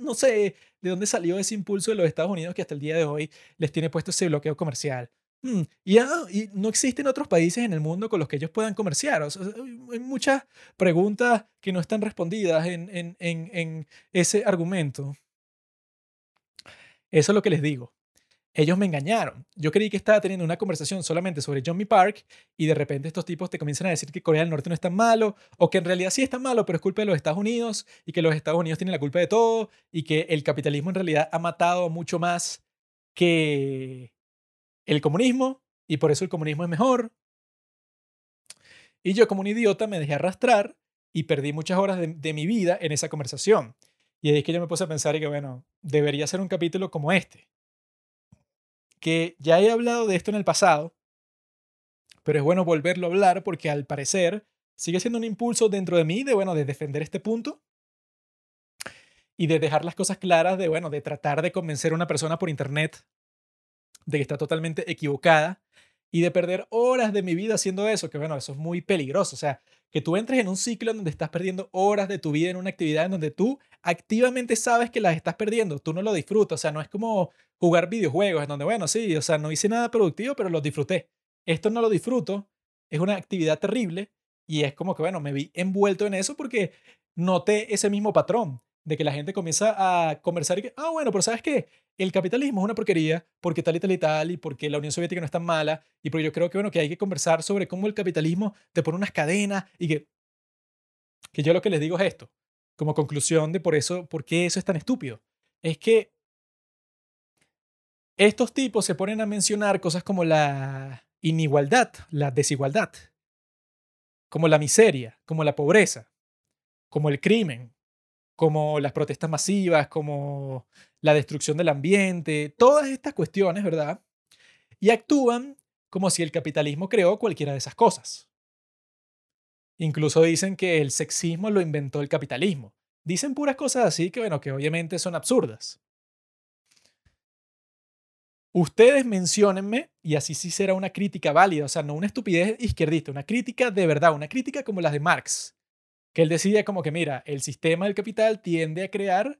no, sé de dónde salió ese impulso de los Estados Unidos que hasta el día de hoy les tiene puesto ese bloqueo comercial. Hmm, y, y, no existen otros países en el mundo con los que ellos puedan comerciar. hay muchas preguntas que no están respondidas en, en, en ese argumento. Eso es lo que les digo ellos me engañaron. Yo creí que estaba teniendo una conversación solamente sobre Johnny Park y de repente estos tipos te comienzan a decir que Corea del Norte no es tan malo o que en realidad sí es tan malo, pero es culpa de los Estados Unidos y que los Estados Unidos tienen la culpa de todo y que el capitalismo en realidad ha matado mucho más que el comunismo y por eso el comunismo es mejor. Y yo como un idiota me dejé arrastrar y perdí muchas horas de, mi vida en esa conversación. Y ahí es que yo me puse a pensar que, bueno, debería ser un capítulo como este que ya he hablado de esto en el pasado, pero es bueno volverlo a hablar porque al parecer sigue siendo un impulso dentro de mí de, bueno, de defender este punto y de dejar las cosas claras, de, bueno, de tratar de convencer a una persona por internet de que está totalmente equivocada y de perder horas de mi vida haciendo eso, que bueno, eso es muy peligroso. O sea, que tú entres en un ciclo en donde estás perdiendo horas de tu vida en una actividad en donde tú activamente sabes que las estás perdiendo, tú no lo disfrutas, o sea, no es como jugar videojuegos en donde, bueno, sí, o sea, no hice nada productivo, pero lo disfruté. Esto no lo disfruto, es una actividad terrible y es como que, bueno, me vi envuelto en eso porque noté ese mismo patrón de que la gente comienza a conversar y que, ah, bueno, pero ¿sabes qué? El capitalismo es una porquería porque tal y tal y tal y porque la Unión Soviética no es tan mala y porque yo creo que, bueno, que hay que conversar sobre cómo el capitalismo te pone unas cadenas y que, que yo lo que les digo es esto, como conclusión de por eso, por qué eso es tan estúpido. Es que estos tipos se ponen a mencionar cosas como la inigualdad, la desigualdad, como la miseria, como la pobreza, como el crimen, como las protestas masivas, como la destrucción del ambiente, todas estas cuestiones, ¿verdad? Y actúan como si el capitalismo creó cualquiera de esas cosas. Incluso dicen que el sexismo lo inventó el capitalismo. Dicen puras cosas así que, bueno, que obviamente son absurdas. Ustedes menciónenme, y así sí será una crítica válida, o sea, no una estupidez izquierdista, una crítica de verdad, una crítica como las de Marx, que él decía como que, mira, el sistema del capital tiende a crear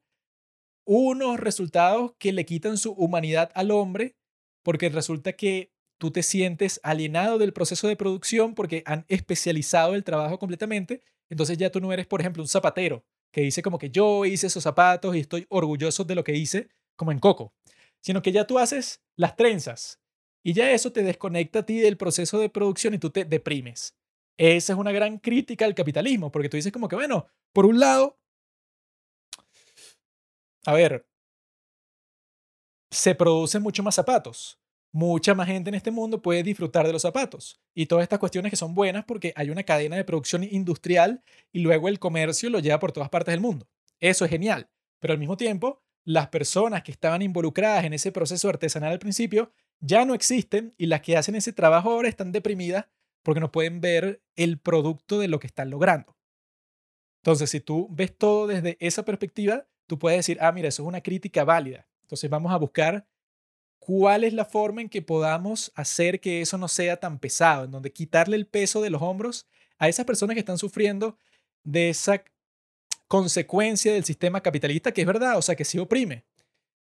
unos resultados que le quitan su humanidad al hombre, porque resulta que tú te sientes alienado del proceso de producción porque han especializado el trabajo completamente, entonces ya tú no eres, por ejemplo, un zapatero que dice como que yo hice esos zapatos y estoy orgulloso de lo que hice, como en Coco sino que ya tú haces las trenzas y ya eso te desconecta a ti del proceso de producción y tú te deprimes. Esa es una gran crítica al capitalismo, porque tú dices como que, bueno, por un lado, a ver, se producen mucho más zapatos. Mucha más gente en este mundo puede disfrutar de los zapatos. Y todas estas cuestiones que son buenas porque hay una cadena de producción industrial y luego el comercio lo lleva por todas partes del mundo. Eso es genial. Pero al mismo tiempo, las personas que estaban involucradas en ese proceso artesanal al principio ya no existen y las que hacen ese trabajo ahora están deprimidas porque no pueden ver el producto de lo que están logrando. Entonces, si tú ves todo desde esa perspectiva, tú puedes decir, ah, mira, eso es una crítica válida. Entonces vamos a buscar cuál es la forma en que podamos hacer que eso no sea tan pesado, en donde quitarle el peso de los hombros a esas personas que están sufriendo de esa consecuencia del sistema capitalista, que es verdad, o sea, que sí oprime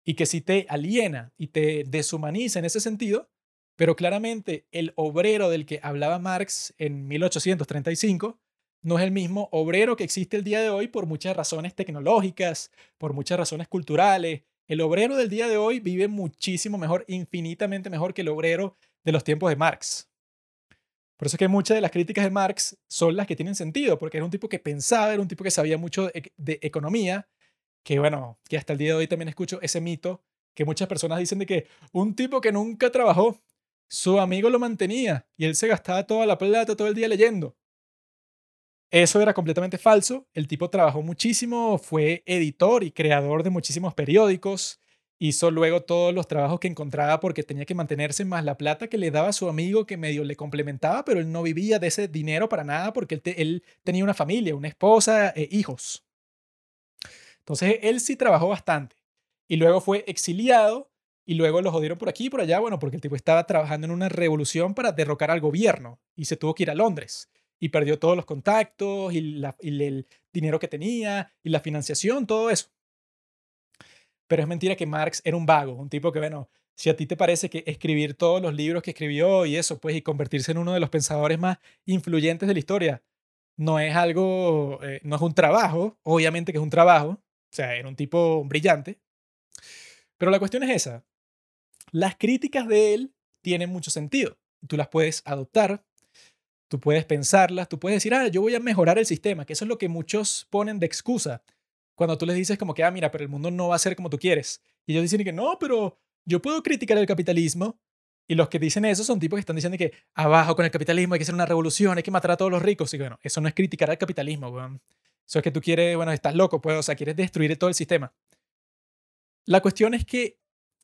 y que sí te aliena y te deshumaniza en ese sentido, pero claramente el obrero del que hablaba Marx en 1835 no es el mismo obrero que existe el día de hoy por muchas razones tecnológicas, por muchas razones culturales. El obrero del día de hoy vive muchísimo mejor, infinitamente mejor que el obrero de los tiempos de Marx. Por eso es que muchas de las críticas de Marx son las que tienen sentido, porque era un tipo que pensaba, era un tipo que sabía mucho de, economía, que bueno, que hasta el día de hoy también escucho ese mito que muchas personas dicen de que un tipo que nunca trabajó, su amigo lo mantenía y él se gastaba toda la plata todo el día leyendo. Eso era completamente falso. El tipo trabajó muchísimo, fue editor y creador de muchísimos periódicos, hizo luego todos los trabajos que encontraba porque tenía que mantenerse más la plata que le daba su amigo que medio le complementaba, pero él no vivía de ese dinero para nada porque él, tenía una familia, una esposa e hijos. Entonces él sí trabajó bastante y luego fue exiliado y luego lo jodieron por aquí y por allá, bueno, porque el tipo estaba trabajando en una revolución para derrocar al gobierno y se tuvo que ir a Londres y perdió todos los contactos y, y el dinero que tenía y la financiación, todo eso. Pero es mentira que Marx era un vago, un tipo que, bueno, si a ti te parece que escribir todos los libros que escribió y eso, pues, y convertirse en uno de los pensadores más influyentes de la historia, no es algo, eh, no es un trabajo, obviamente que es un trabajo, o sea, era un tipo brillante. Pero la cuestión es esa, las críticas de él tienen mucho sentido, tú las puedes adoptar, tú puedes pensarlas, tú puedes decir, ah, yo voy a mejorar el sistema, que eso es lo que muchos ponen de excusa cuando tú les dices como que, ah, mira, pero el mundo no va a ser como tú quieres. Y ellos dicen que no, pero yo puedo criticar el capitalismo. Y los que dicen eso son tipos que están diciendo que abajo con el capitalismo hay que hacer una revolución, hay que matar a todos los ricos. Y bueno, eso no es criticar al capitalismo, weón. Eso es que tú quieres, bueno, estás loco, pues, o sea, quieres destruir todo el sistema. La cuestión es que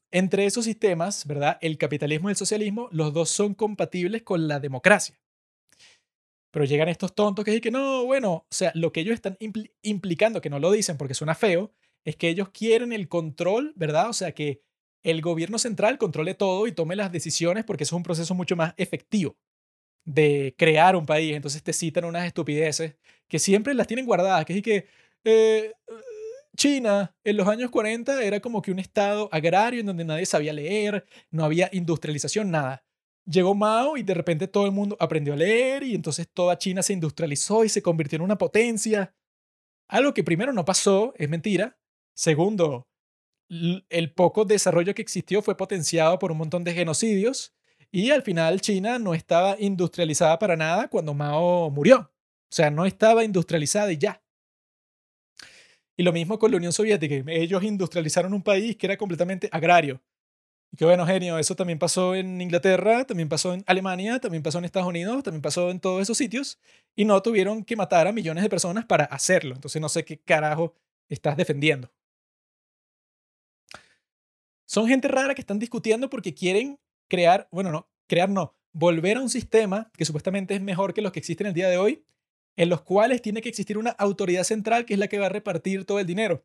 entre esos sistemas, ¿verdad? El capitalismo y el socialismo, los dos son compatibles con la democracia. Pero llegan estos tontos que dicen que no, bueno, o sea, lo que ellos están implicando, que no lo dicen porque suena feo, es que ellos quieren el control, ¿verdad? O sea, que el gobierno central controle todo y tome las decisiones porque eso es un proceso mucho más efectivo de crear un país. Entonces te citan unas estupideces que siempre las tienen guardadas, que es que eh, China en los años 40 era como que un estado agrario en donde nadie sabía leer, no había industrialización, nada. Llegó Mao y de repente todo el mundo aprendió a leer y entonces toda China se industrializó y se convirtió en una potencia. Algo que primero no pasó, es mentira. Segundo, el poco desarrollo que existió fue potenciado por un montón de genocidios y al final China no estaba industrializada para nada cuando Mao murió. O sea, no estaba industrializada y ya. Y lo mismo con la Unión Soviética. Ellos industrializaron un país que era completamente agrario. Y que bueno, genio, eso también pasó en Inglaterra, también pasó en Alemania, también pasó en Estados Unidos, también pasó en todos esos sitios. Y no tuvieron que matar a millones de personas para hacerlo. Entonces no sé qué carajo estás defendiendo. Son gente rara que están discutiendo porque quieren crear, bueno, no, crear no, volver a un sistema que supuestamente es mejor que los que existen el día de hoy, en los cuales tiene que existir una autoridad central que es la que va a repartir todo el dinero.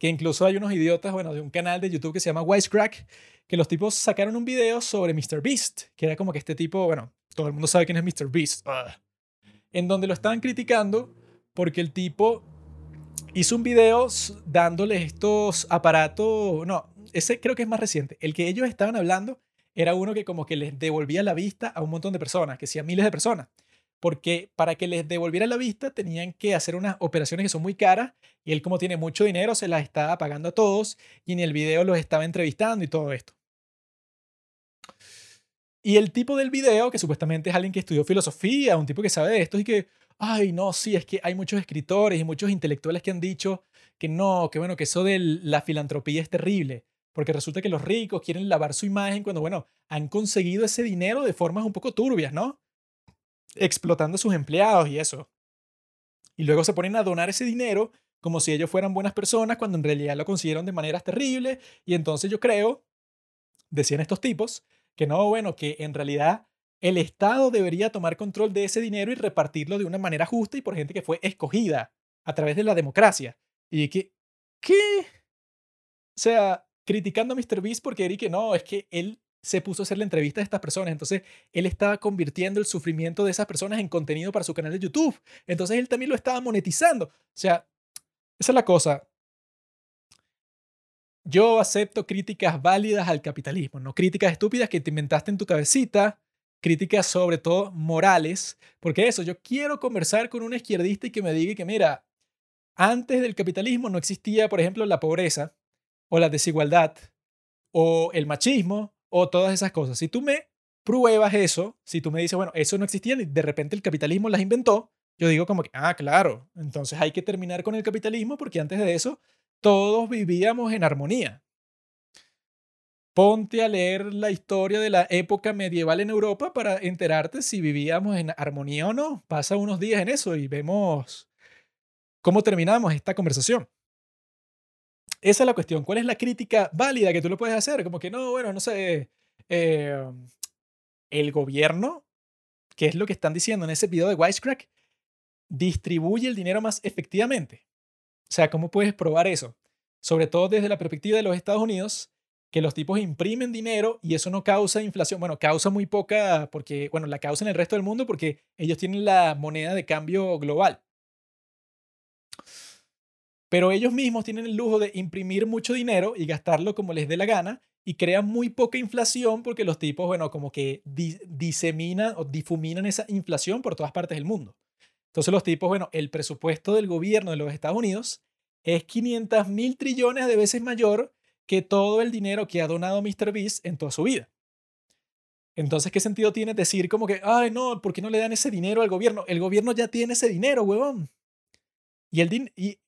Que incluso hay unos idiotas, bueno, de un canal de YouTube que se llama Wisecrack, que los tipos sacaron un video sobre Mr. Beast, que era como que este tipo, bueno, todo el mundo sabe quién es Mr. Beast, en donde lo estaban criticando porque el tipo hizo un video dándole estos aparatos, no, ese creo que es más reciente, el que ellos estaban hablando era uno que como que les devolvía la vista a un montón de personas, que sea miles de personas porque para que les devolviera la vista tenían que hacer unas operaciones que son muy caras y él como tiene mucho dinero se las estaba pagando a todos y en el video los estaba entrevistando y todo esto. Y el tipo del video, que supuestamente es alguien que estudió filosofía, un tipo que sabe de esto y que, ay, no, sí, es que hay muchos escritores y muchos intelectuales que han dicho que no, que bueno, que eso de la filantropía es terrible, porque resulta que los ricos quieren lavar su imagen cuando, bueno, han conseguido ese dinero de formas un poco turbias, ¿no? Explotando a sus empleados y eso. Y luego se ponen a donar ese dinero como si ellos fueran buenas personas cuando en realidad lo consiguieron de maneras terribles. Y entonces yo creo, decían estos tipos, que no, bueno, que en realidad el Estado debería tomar control de ese dinero y repartirlo de una manera justa y por gente que fue escogida a través de la democracia. Y que, ¿qué? O sea, criticando a Mr. Beast porque Eric, no, es que él se puso a hacer la entrevista a estas personas. Entonces, él estaba convirtiendo el sufrimiento de esas personas en contenido para su canal de YouTube. Entonces, él también lo estaba monetizando. O sea, esa es la cosa. Yo acepto críticas válidas al capitalismo, no críticas estúpidas que te inventaste en tu cabecita, críticas sobre todo morales, porque eso, yo quiero conversar con un izquierdista y que me diga que, mira, antes del capitalismo no existía, por ejemplo, la pobreza o la desigualdad o el machismo o todas esas cosas. Si tú me pruebas eso, si tú me dices, bueno, eso no existía y de repente el capitalismo las inventó, yo digo como que, ah, claro, entonces hay que terminar con el capitalismo porque antes de eso todos vivíamos en armonía. Ponte a leer la historia de la época medieval en Europa para enterarte si vivíamos en armonía o no. Pasa unos días en eso y vemos cómo terminamos esta conversación. Esa es la cuestión. ¿Cuál es la crítica válida que tú lo puedes hacer? Como que no, bueno, no sé. Eh, el gobierno, que es lo que están diciendo en ese video de Wisecrack, distribuye el dinero más efectivamente. O sea, ¿cómo puedes probar eso? Sobre todo desde la perspectiva de los Estados Unidos, que los tipos imprimen dinero y eso no causa inflación. Bueno, causa muy poca, porque, bueno, la causa en el resto del mundo porque ellos tienen la moneda de cambio global. Pero ellos mismos tienen el lujo de imprimir mucho dinero y gastarlo como les dé la gana y crean muy poca inflación porque los tipos, bueno, como que diseminan o difuminan esa inflación por todas partes del mundo. Entonces los tipos, bueno, el presupuesto del gobierno de los Estados Unidos es 500 mil trillones de veces mayor que todo el dinero que ha donado Mr. Beast en toda su vida. Entonces, ¿qué sentido tiene decir como que, ay, no, ¿por qué no le dan ese dinero al gobierno? El gobierno ya tiene ese dinero, huevón. Y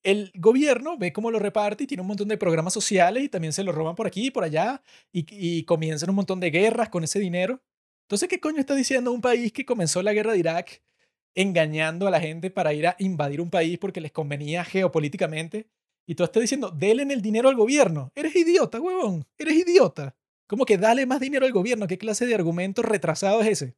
el, gobierno ve cómo lo reparte y tiene un montón de programas sociales y también se lo roban por aquí y por allá y, comienzan un montón de guerras con ese dinero. Entonces, ¿qué coño está diciendo un país que comenzó la guerra de Irak engañando a la gente para ir a invadir un país porque les convenía geopolíticamente? Y tú estás diciendo, denle el dinero al gobierno. Eres idiota, huevón. Eres idiota. ¿Cómo que dale más dinero al gobierno? ¿Qué clase de argumento retrasado es ese?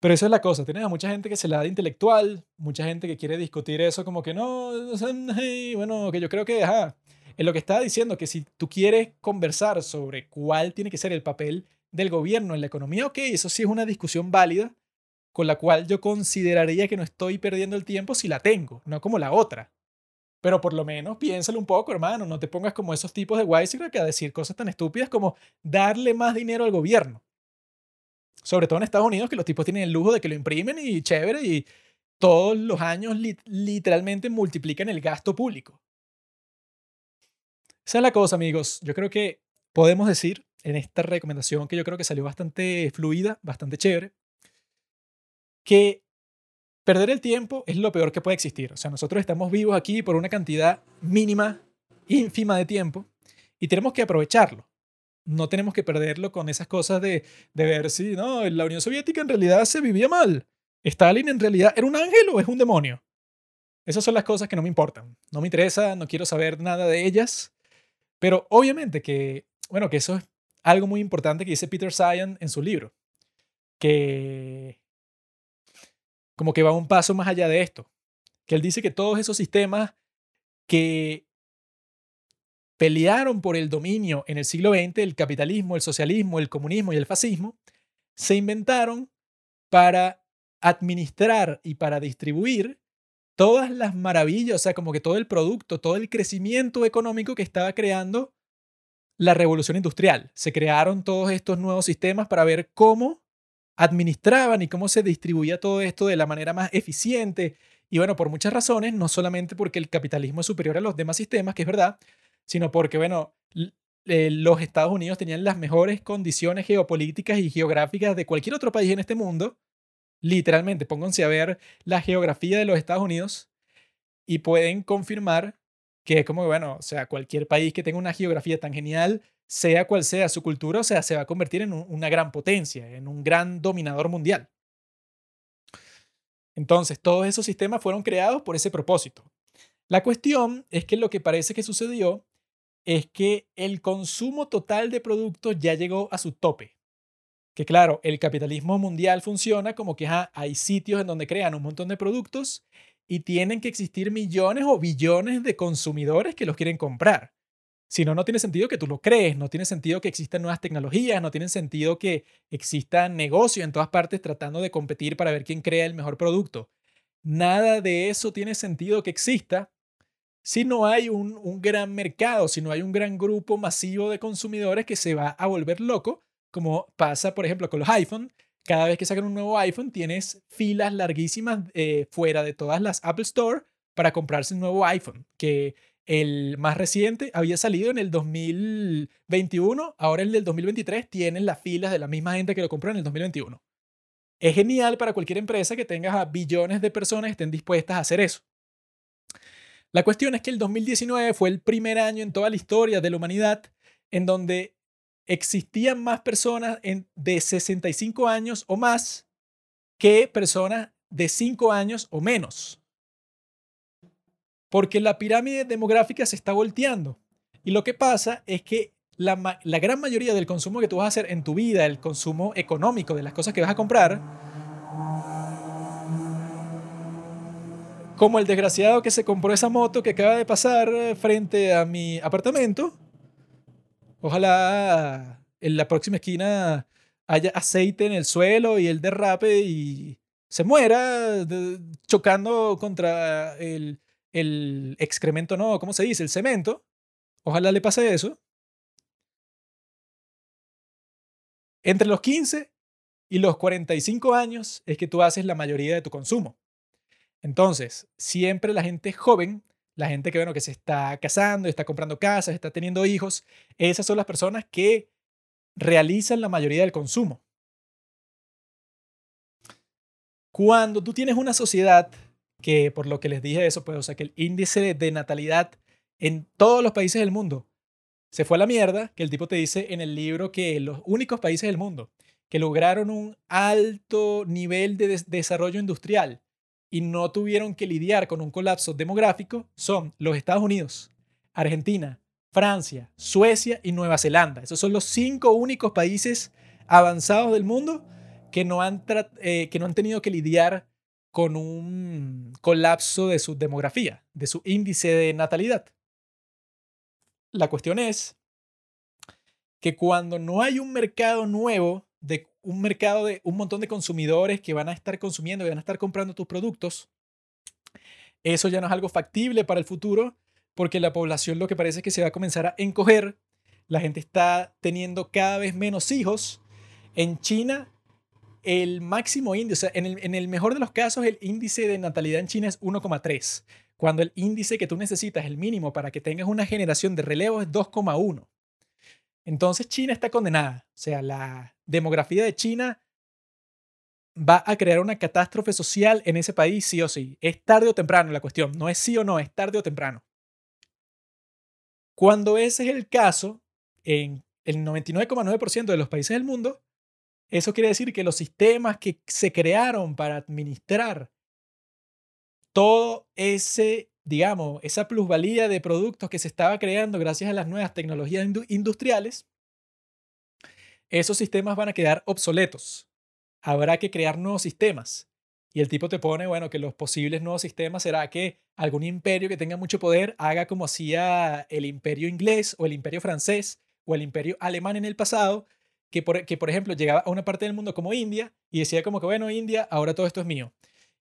Pero eso es la cosa, tienes a mucha gente que se la da de intelectual, mucha gente que quiere discutir eso como que no, bueno, que yo creo que, ajá, en lo que estaba diciendo, que si tú quieres conversar sobre cuál tiene que ser el papel del gobierno en la economía, ok, eso sí es una discusión válida con la cual yo consideraría que no estoy perdiendo el tiempo si la tengo, no como la otra. Pero por lo menos piénsalo un poco, hermano, no te pongas como esos tipos de Wisecrack a decir cosas tan estúpidas como darle más dinero al gobierno. Sobre todo en Estados Unidos, que los tipos tienen el lujo de que lo imprimen y chévere y todos los años literalmente multiplican el gasto público. Esa es la cosa, amigos. Yo creo que podemos decir en esta recomendación que yo creo que salió bastante fluida, bastante chévere, que perder el tiempo es lo peor que puede existir. O sea, nosotros estamos vivos aquí por una cantidad mínima, ínfima de tiempo y tenemos que aprovecharlo. No tenemos que perderlo con esas cosas de, de ver si, no, la Unión Soviética en realidad se vivía mal. Stalin en realidad era un ángel o es un demonio. Esas son las cosas que no me importan. No me interesa, no quiero saber nada de ellas. Pero obviamente que, bueno, que eso es algo muy importante que dice Peter Sion en su libro. Que como que va un paso más allá de esto. Que él dice que todos esos sistemas que pelearon por el dominio en el siglo XX, el capitalismo, el socialismo, el comunismo y el fascismo, se inventaron para administrar y para distribuir todas las maravillas, o sea, como que todo el producto, todo el crecimiento económico que estaba creando la revolución industrial. Se crearon todos estos nuevos sistemas para ver cómo administraban y cómo se distribuía todo esto de la manera más eficiente. Y bueno, por muchas razones, no solamente porque el capitalismo es superior a los demás sistemas, que es verdad, sino porque, bueno, eh, los Estados Unidos tenían las mejores condiciones geopolíticas y geográficas de cualquier otro país en este mundo. Literalmente, pónganse a ver la geografía de los Estados Unidos y pueden confirmar que es como, bueno, o sea, cualquier país que tenga una geografía tan genial sea cual sea su cultura, o sea, se va a convertir en una gran potencia, en un gran dominador mundial. Entonces, todos esos sistemas fueron creados por ese propósito. La cuestión es que lo que parece que sucedió es que el consumo total de productos ya llegó a su tope. Que claro, el capitalismo mundial funciona como que hay sitios en donde crean un montón de productos y tienen que existir millones o billones de consumidores que los quieren comprar. Si no, no tiene sentido que tú lo crees, no tiene sentido que existan nuevas tecnologías, no tiene sentido que existan negocios en todas partes tratando de competir para ver quién crea el mejor producto. Nada de eso tiene sentido que exista si no hay un, gran mercado, si no hay un gran grupo masivo de consumidores que se va a volver loco, como pasa, por ejemplo, con los iPhone. Cada vez que sacan un nuevo iPhone, tienes filas larguísimas eh, fuera de todas las Apple Store para comprarse un nuevo iPhone, que el más reciente había salido en el 2021, ahora el del 2023 tienen las filas de la misma gente que lo compró en el 2021. Es genial para cualquier empresa que tengas a billones de personas que estén dispuestas a hacer eso. La cuestión es que el 2019 fue el primer año en toda la historia de la humanidad en donde existían más personas de 65 años o más que personas de 5 años o menos porque la pirámide demográfica se está volteando. Y lo que pasa es que la, la, gran mayoría del consumo que tú vas a hacer en tu vida, el consumo económico de las cosas que vas a comprar, como el desgraciado que se compró esa moto que acaba de pasar frente a mi apartamento, ojalá en la próxima esquina haya aceite en el suelo y el derrape y se muera chocando contra el, el excremento no, ¿cómo se dice? El cemento. Ojalá le pase eso. Entre los 15 y los 45 años es que tú haces la mayoría de tu consumo. Entonces, siempre la gente joven, la gente que, bueno, que se está casando, está comprando casas, está teniendo hijos, esas son las personas que realizan la mayoría del consumo. Cuando tú tienes una sociedad que por lo que les dije eso, pues, o sea, que el índice de natalidad en todos los países del mundo se fue a la mierda, que el tipo te dice en el libro que los únicos países del mundo que lograron un alto nivel de desarrollo industrial y no tuvieron que lidiar con un colapso demográfico son los Estados Unidos, Argentina, Francia, Suecia y Nueva Zelanda. Esos son los cinco únicos países avanzados del mundo que no han, eh, que no han tenido que lidiar con un colapso de su demografía, de su índice de natalidad. la cuestión es que cuando no hay un mercado nuevo, de un mercado de un montón de consumidores que van a estar consumiendo, que van a estar comprando tus productos, eso ya no es algo factible para el futuro, porque la población lo que parece es que se va a comenzar a encoger, la gente está teniendo cada vez menos hijos. En China, el máximo índice, o sea, en el, en el mejor de los casos, el índice de natalidad en China es 1,3, cuando el índice que tú necesitas, el mínimo para que tengas una generación de relevo es 2,1. Entonces China está condenada. O sea, la demografía de China va a crear una catástrofe social en ese país sí o sí. Es tarde o temprano la cuestión. No es sí o no, es tarde o temprano. Cuando ese es el caso, en el 99,9% de los países del mundo, eso quiere decir que los sistemas que se crearon para administrar todo ese digamos, esa plusvalía de productos que se estaba creando gracias a las nuevas tecnologías industriales, esos sistemas van a quedar obsoletos. Habrá que crear nuevos sistemas. Y el tipo te pone, bueno, que los posibles nuevos sistemas será que algún imperio que tenga mucho poder haga como hacía el imperio inglés o el imperio francés o el imperio alemán en el pasado, que por, que por ejemplo llegaba a una parte del mundo como India y decía como que, bueno, India, ahora todo esto es mío.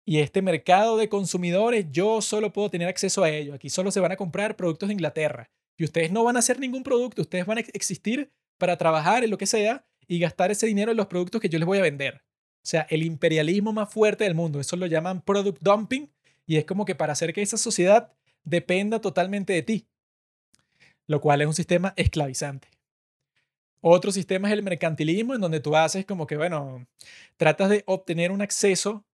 Y este mercado de consumidores, yo solo puedo tener acceso a ello. Aquí solo se van a comprar productos de Inglaterra. Y ustedes no van a hacer ningún producto, ustedes van a existir para trabajar en lo que sea y gastar ese dinero en los productos que yo les voy a vender. O sea, el imperialismo más fuerte del mundo. Eso lo llaman product dumping y es como que para hacer que esa sociedad dependa totalmente de ti, lo cual es un sistema esclavizante. Otro sistema es el mercantilismo, en donde tú haces como que, bueno, tratas de obtener un acceso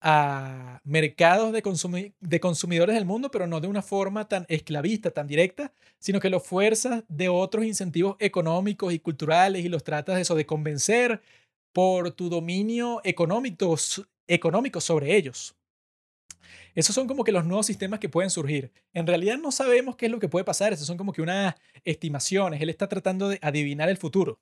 a mercados de, de consumidores del mundo, pero no de una forma tan esclavista, tan directa, sino que los fuerzas de otros incentivos económicos y culturales y los tratas de eso, de convencer por tu dominio económico, económico sobre ellos. Esos son como que los nuevos sistemas que pueden surgir. En realidad no sabemos qué es lo que puede pasar, esos son como que unas estimaciones. Él está tratando de adivinar el futuro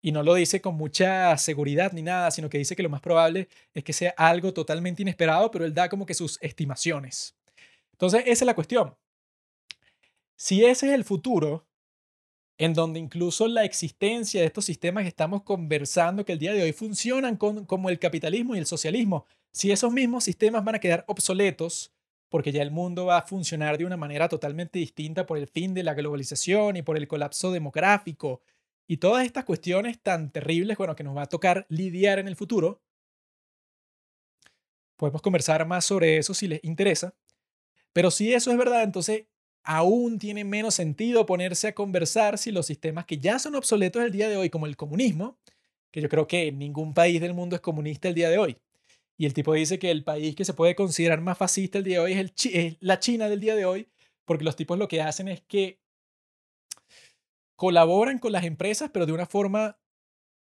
y no lo dice con mucha seguridad ni nada, sino que dice que lo más probable es que sea algo totalmente inesperado, pero él da como que sus estimaciones. Entonces, esa es la cuestión. Si ese es el futuro, en donde incluso la existencia de estos sistemas que estamos conversando que el día de hoy funcionan como el capitalismo y el socialismo, si esos mismos sistemas van a quedar obsoletos, porque ya el mundo va a funcionar de una manera totalmente distinta por el fin de la globalización y por el colapso demográfico y todas estas cuestiones tan terribles, bueno, que nos va a tocar lidiar en el futuro, podemos conversar más sobre eso si les interesa. Pero si eso es verdad, entonces aún tiene menos sentido ponerse a conversar si los sistemas que ya son obsoletos el día de hoy, como el comunismo, que yo creo que ningún país del mundo es comunista el día de hoy. Y el tipo dice que el país que se puede considerar más fascista el día de hoy es, es la China del día de hoy, porque los tipos lo que hacen es que colaboran con las empresas, pero de una forma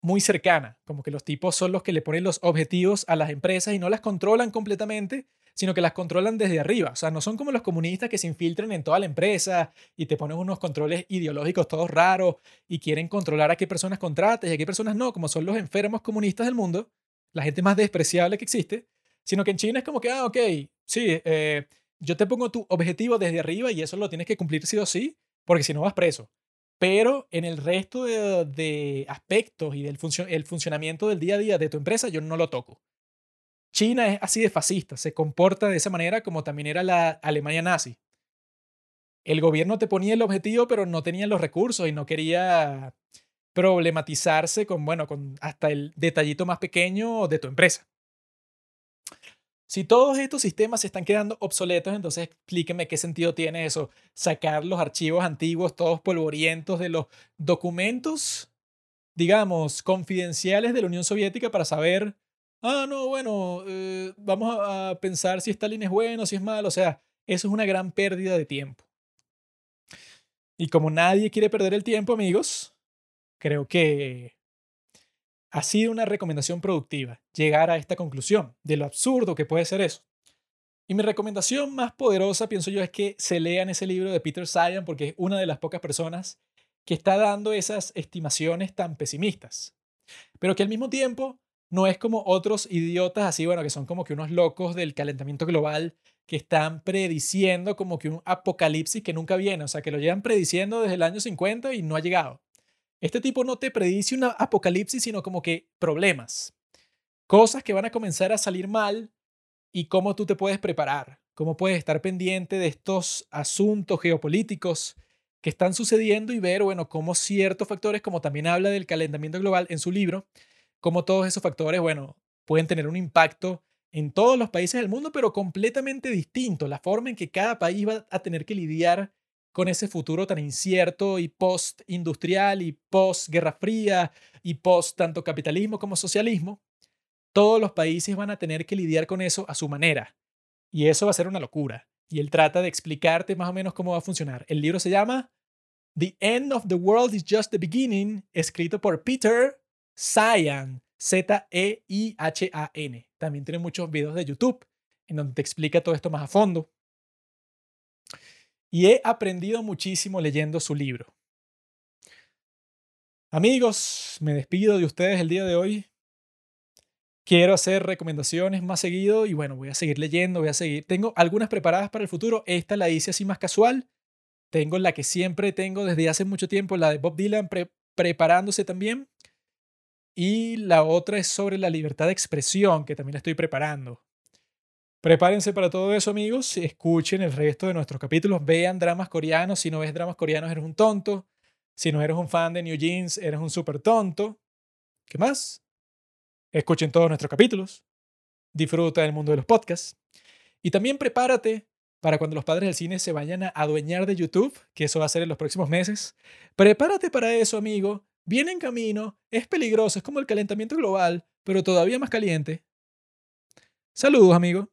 muy cercana, como que los tipos son los que le ponen los objetivos a las empresas y no las controlan completamente, sino que las controlan desde arriba. O sea, no son como los comunistas que se infiltran en toda la empresa y te ponen unos controles ideológicos todos raros y quieren controlar a qué personas contrates y a qué personas no, como son los enfermos comunistas del mundo, la gente más despreciable que existe, sino que en China es como que, ah, ok, sí, eh, yo te pongo tu objetivo desde arriba y eso lo tienes que cumplir sí o sí, porque si no vas preso pero en el resto de, aspectos y del el funcionamiento del día a día de tu empresa yo no lo toco. China es así de fascista, se comporta de esa manera como también era la Alemania nazi. El gobierno te ponía el objetivo, pero no tenía los recursos y no quería problematizarse con, bueno, con hasta el detallito más pequeño de tu empresa. Si todos estos sistemas se están quedando obsoletos, entonces explíqueme qué sentido tiene eso. Sacar los archivos antiguos, todos polvorientos de los documentos, digamos, confidenciales de la Unión Soviética para saber, ah, no, bueno, eh, vamos a pensar si Stalin es bueno, si es malo. O sea, eso es una gran pérdida de tiempo. Y como nadie quiere perder el tiempo, amigos, creo que ha sido una recomendación productiva llegar a esta conclusión de lo absurdo que puede ser eso. Y mi recomendación más poderosa, pienso yo, es que se lean ese libro de Peter Sagan porque es una de las pocas personas que está dando esas estimaciones tan pesimistas. Pero que al mismo tiempo no es como otros idiotas así, bueno, que son como que unos locos del calentamiento global que están prediciendo como que un apocalipsis que nunca viene, o sea, que lo llevan prediciendo desde el año 50 y no ha llegado. Este tipo no te predice un apocalipsis, sino como que problemas, cosas que van a comenzar a salir mal y cómo tú te puedes preparar, cómo puedes estar pendiente de estos asuntos geopolíticos que están sucediendo y ver, bueno, cómo ciertos factores, como también habla del calentamiento global en su libro, cómo todos esos factores, bueno, pueden tener un impacto en todos los países del mundo, pero completamente distinto. La forma en que cada país va a tener que lidiar con ese futuro tan incierto y post-industrial y post-guerra fría y post tanto capitalismo como socialismo, todos los países van a tener que lidiar con eso a su manera. Y eso va a ser una locura. Y él trata de explicarte más o menos cómo va a funcionar. El libro se llama The End of the World is Just the Beginning, escrito por Peter Cyan, Z-E-I-H-A-N. También tiene muchos videos de YouTube en donde te explica todo esto más a fondo. Y he aprendido muchísimo leyendo su libro. Amigos, me despido de ustedes el día de hoy. Quiero hacer recomendaciones más seguido y bueno, voy a seguir leyendo, voy a seguir. Tengo algunas preparadas para el futuro. Esta la hice así más casual. Tengo la que siempre tengo desde hace mucho tiempo, la de Bob Dylan preparándose también. Y la otra es sobre la libertad de expresión, que también la estoy preparando. Prepárense para todo eso, amigos. Escuchen el resto de nuestros capítulos. Vean dramas coreanos. Si no ves dramas coreanos, eres un tonto. Si no eres un fan de New Jeans, eres un súper tonto. ¿Qué más? Escuchen todos nuestros capítulos. Disfruta del mundo de los podcasts. Y también prepárate para cuando los padres del cine se vayan a adueñar de YouTube, que eso va a ser en los próximos meses. Prepárate para eso, amigo viene en camino, es peligroso, es como el calentamiento global, pero todavía más caliente. Saludos, amigo.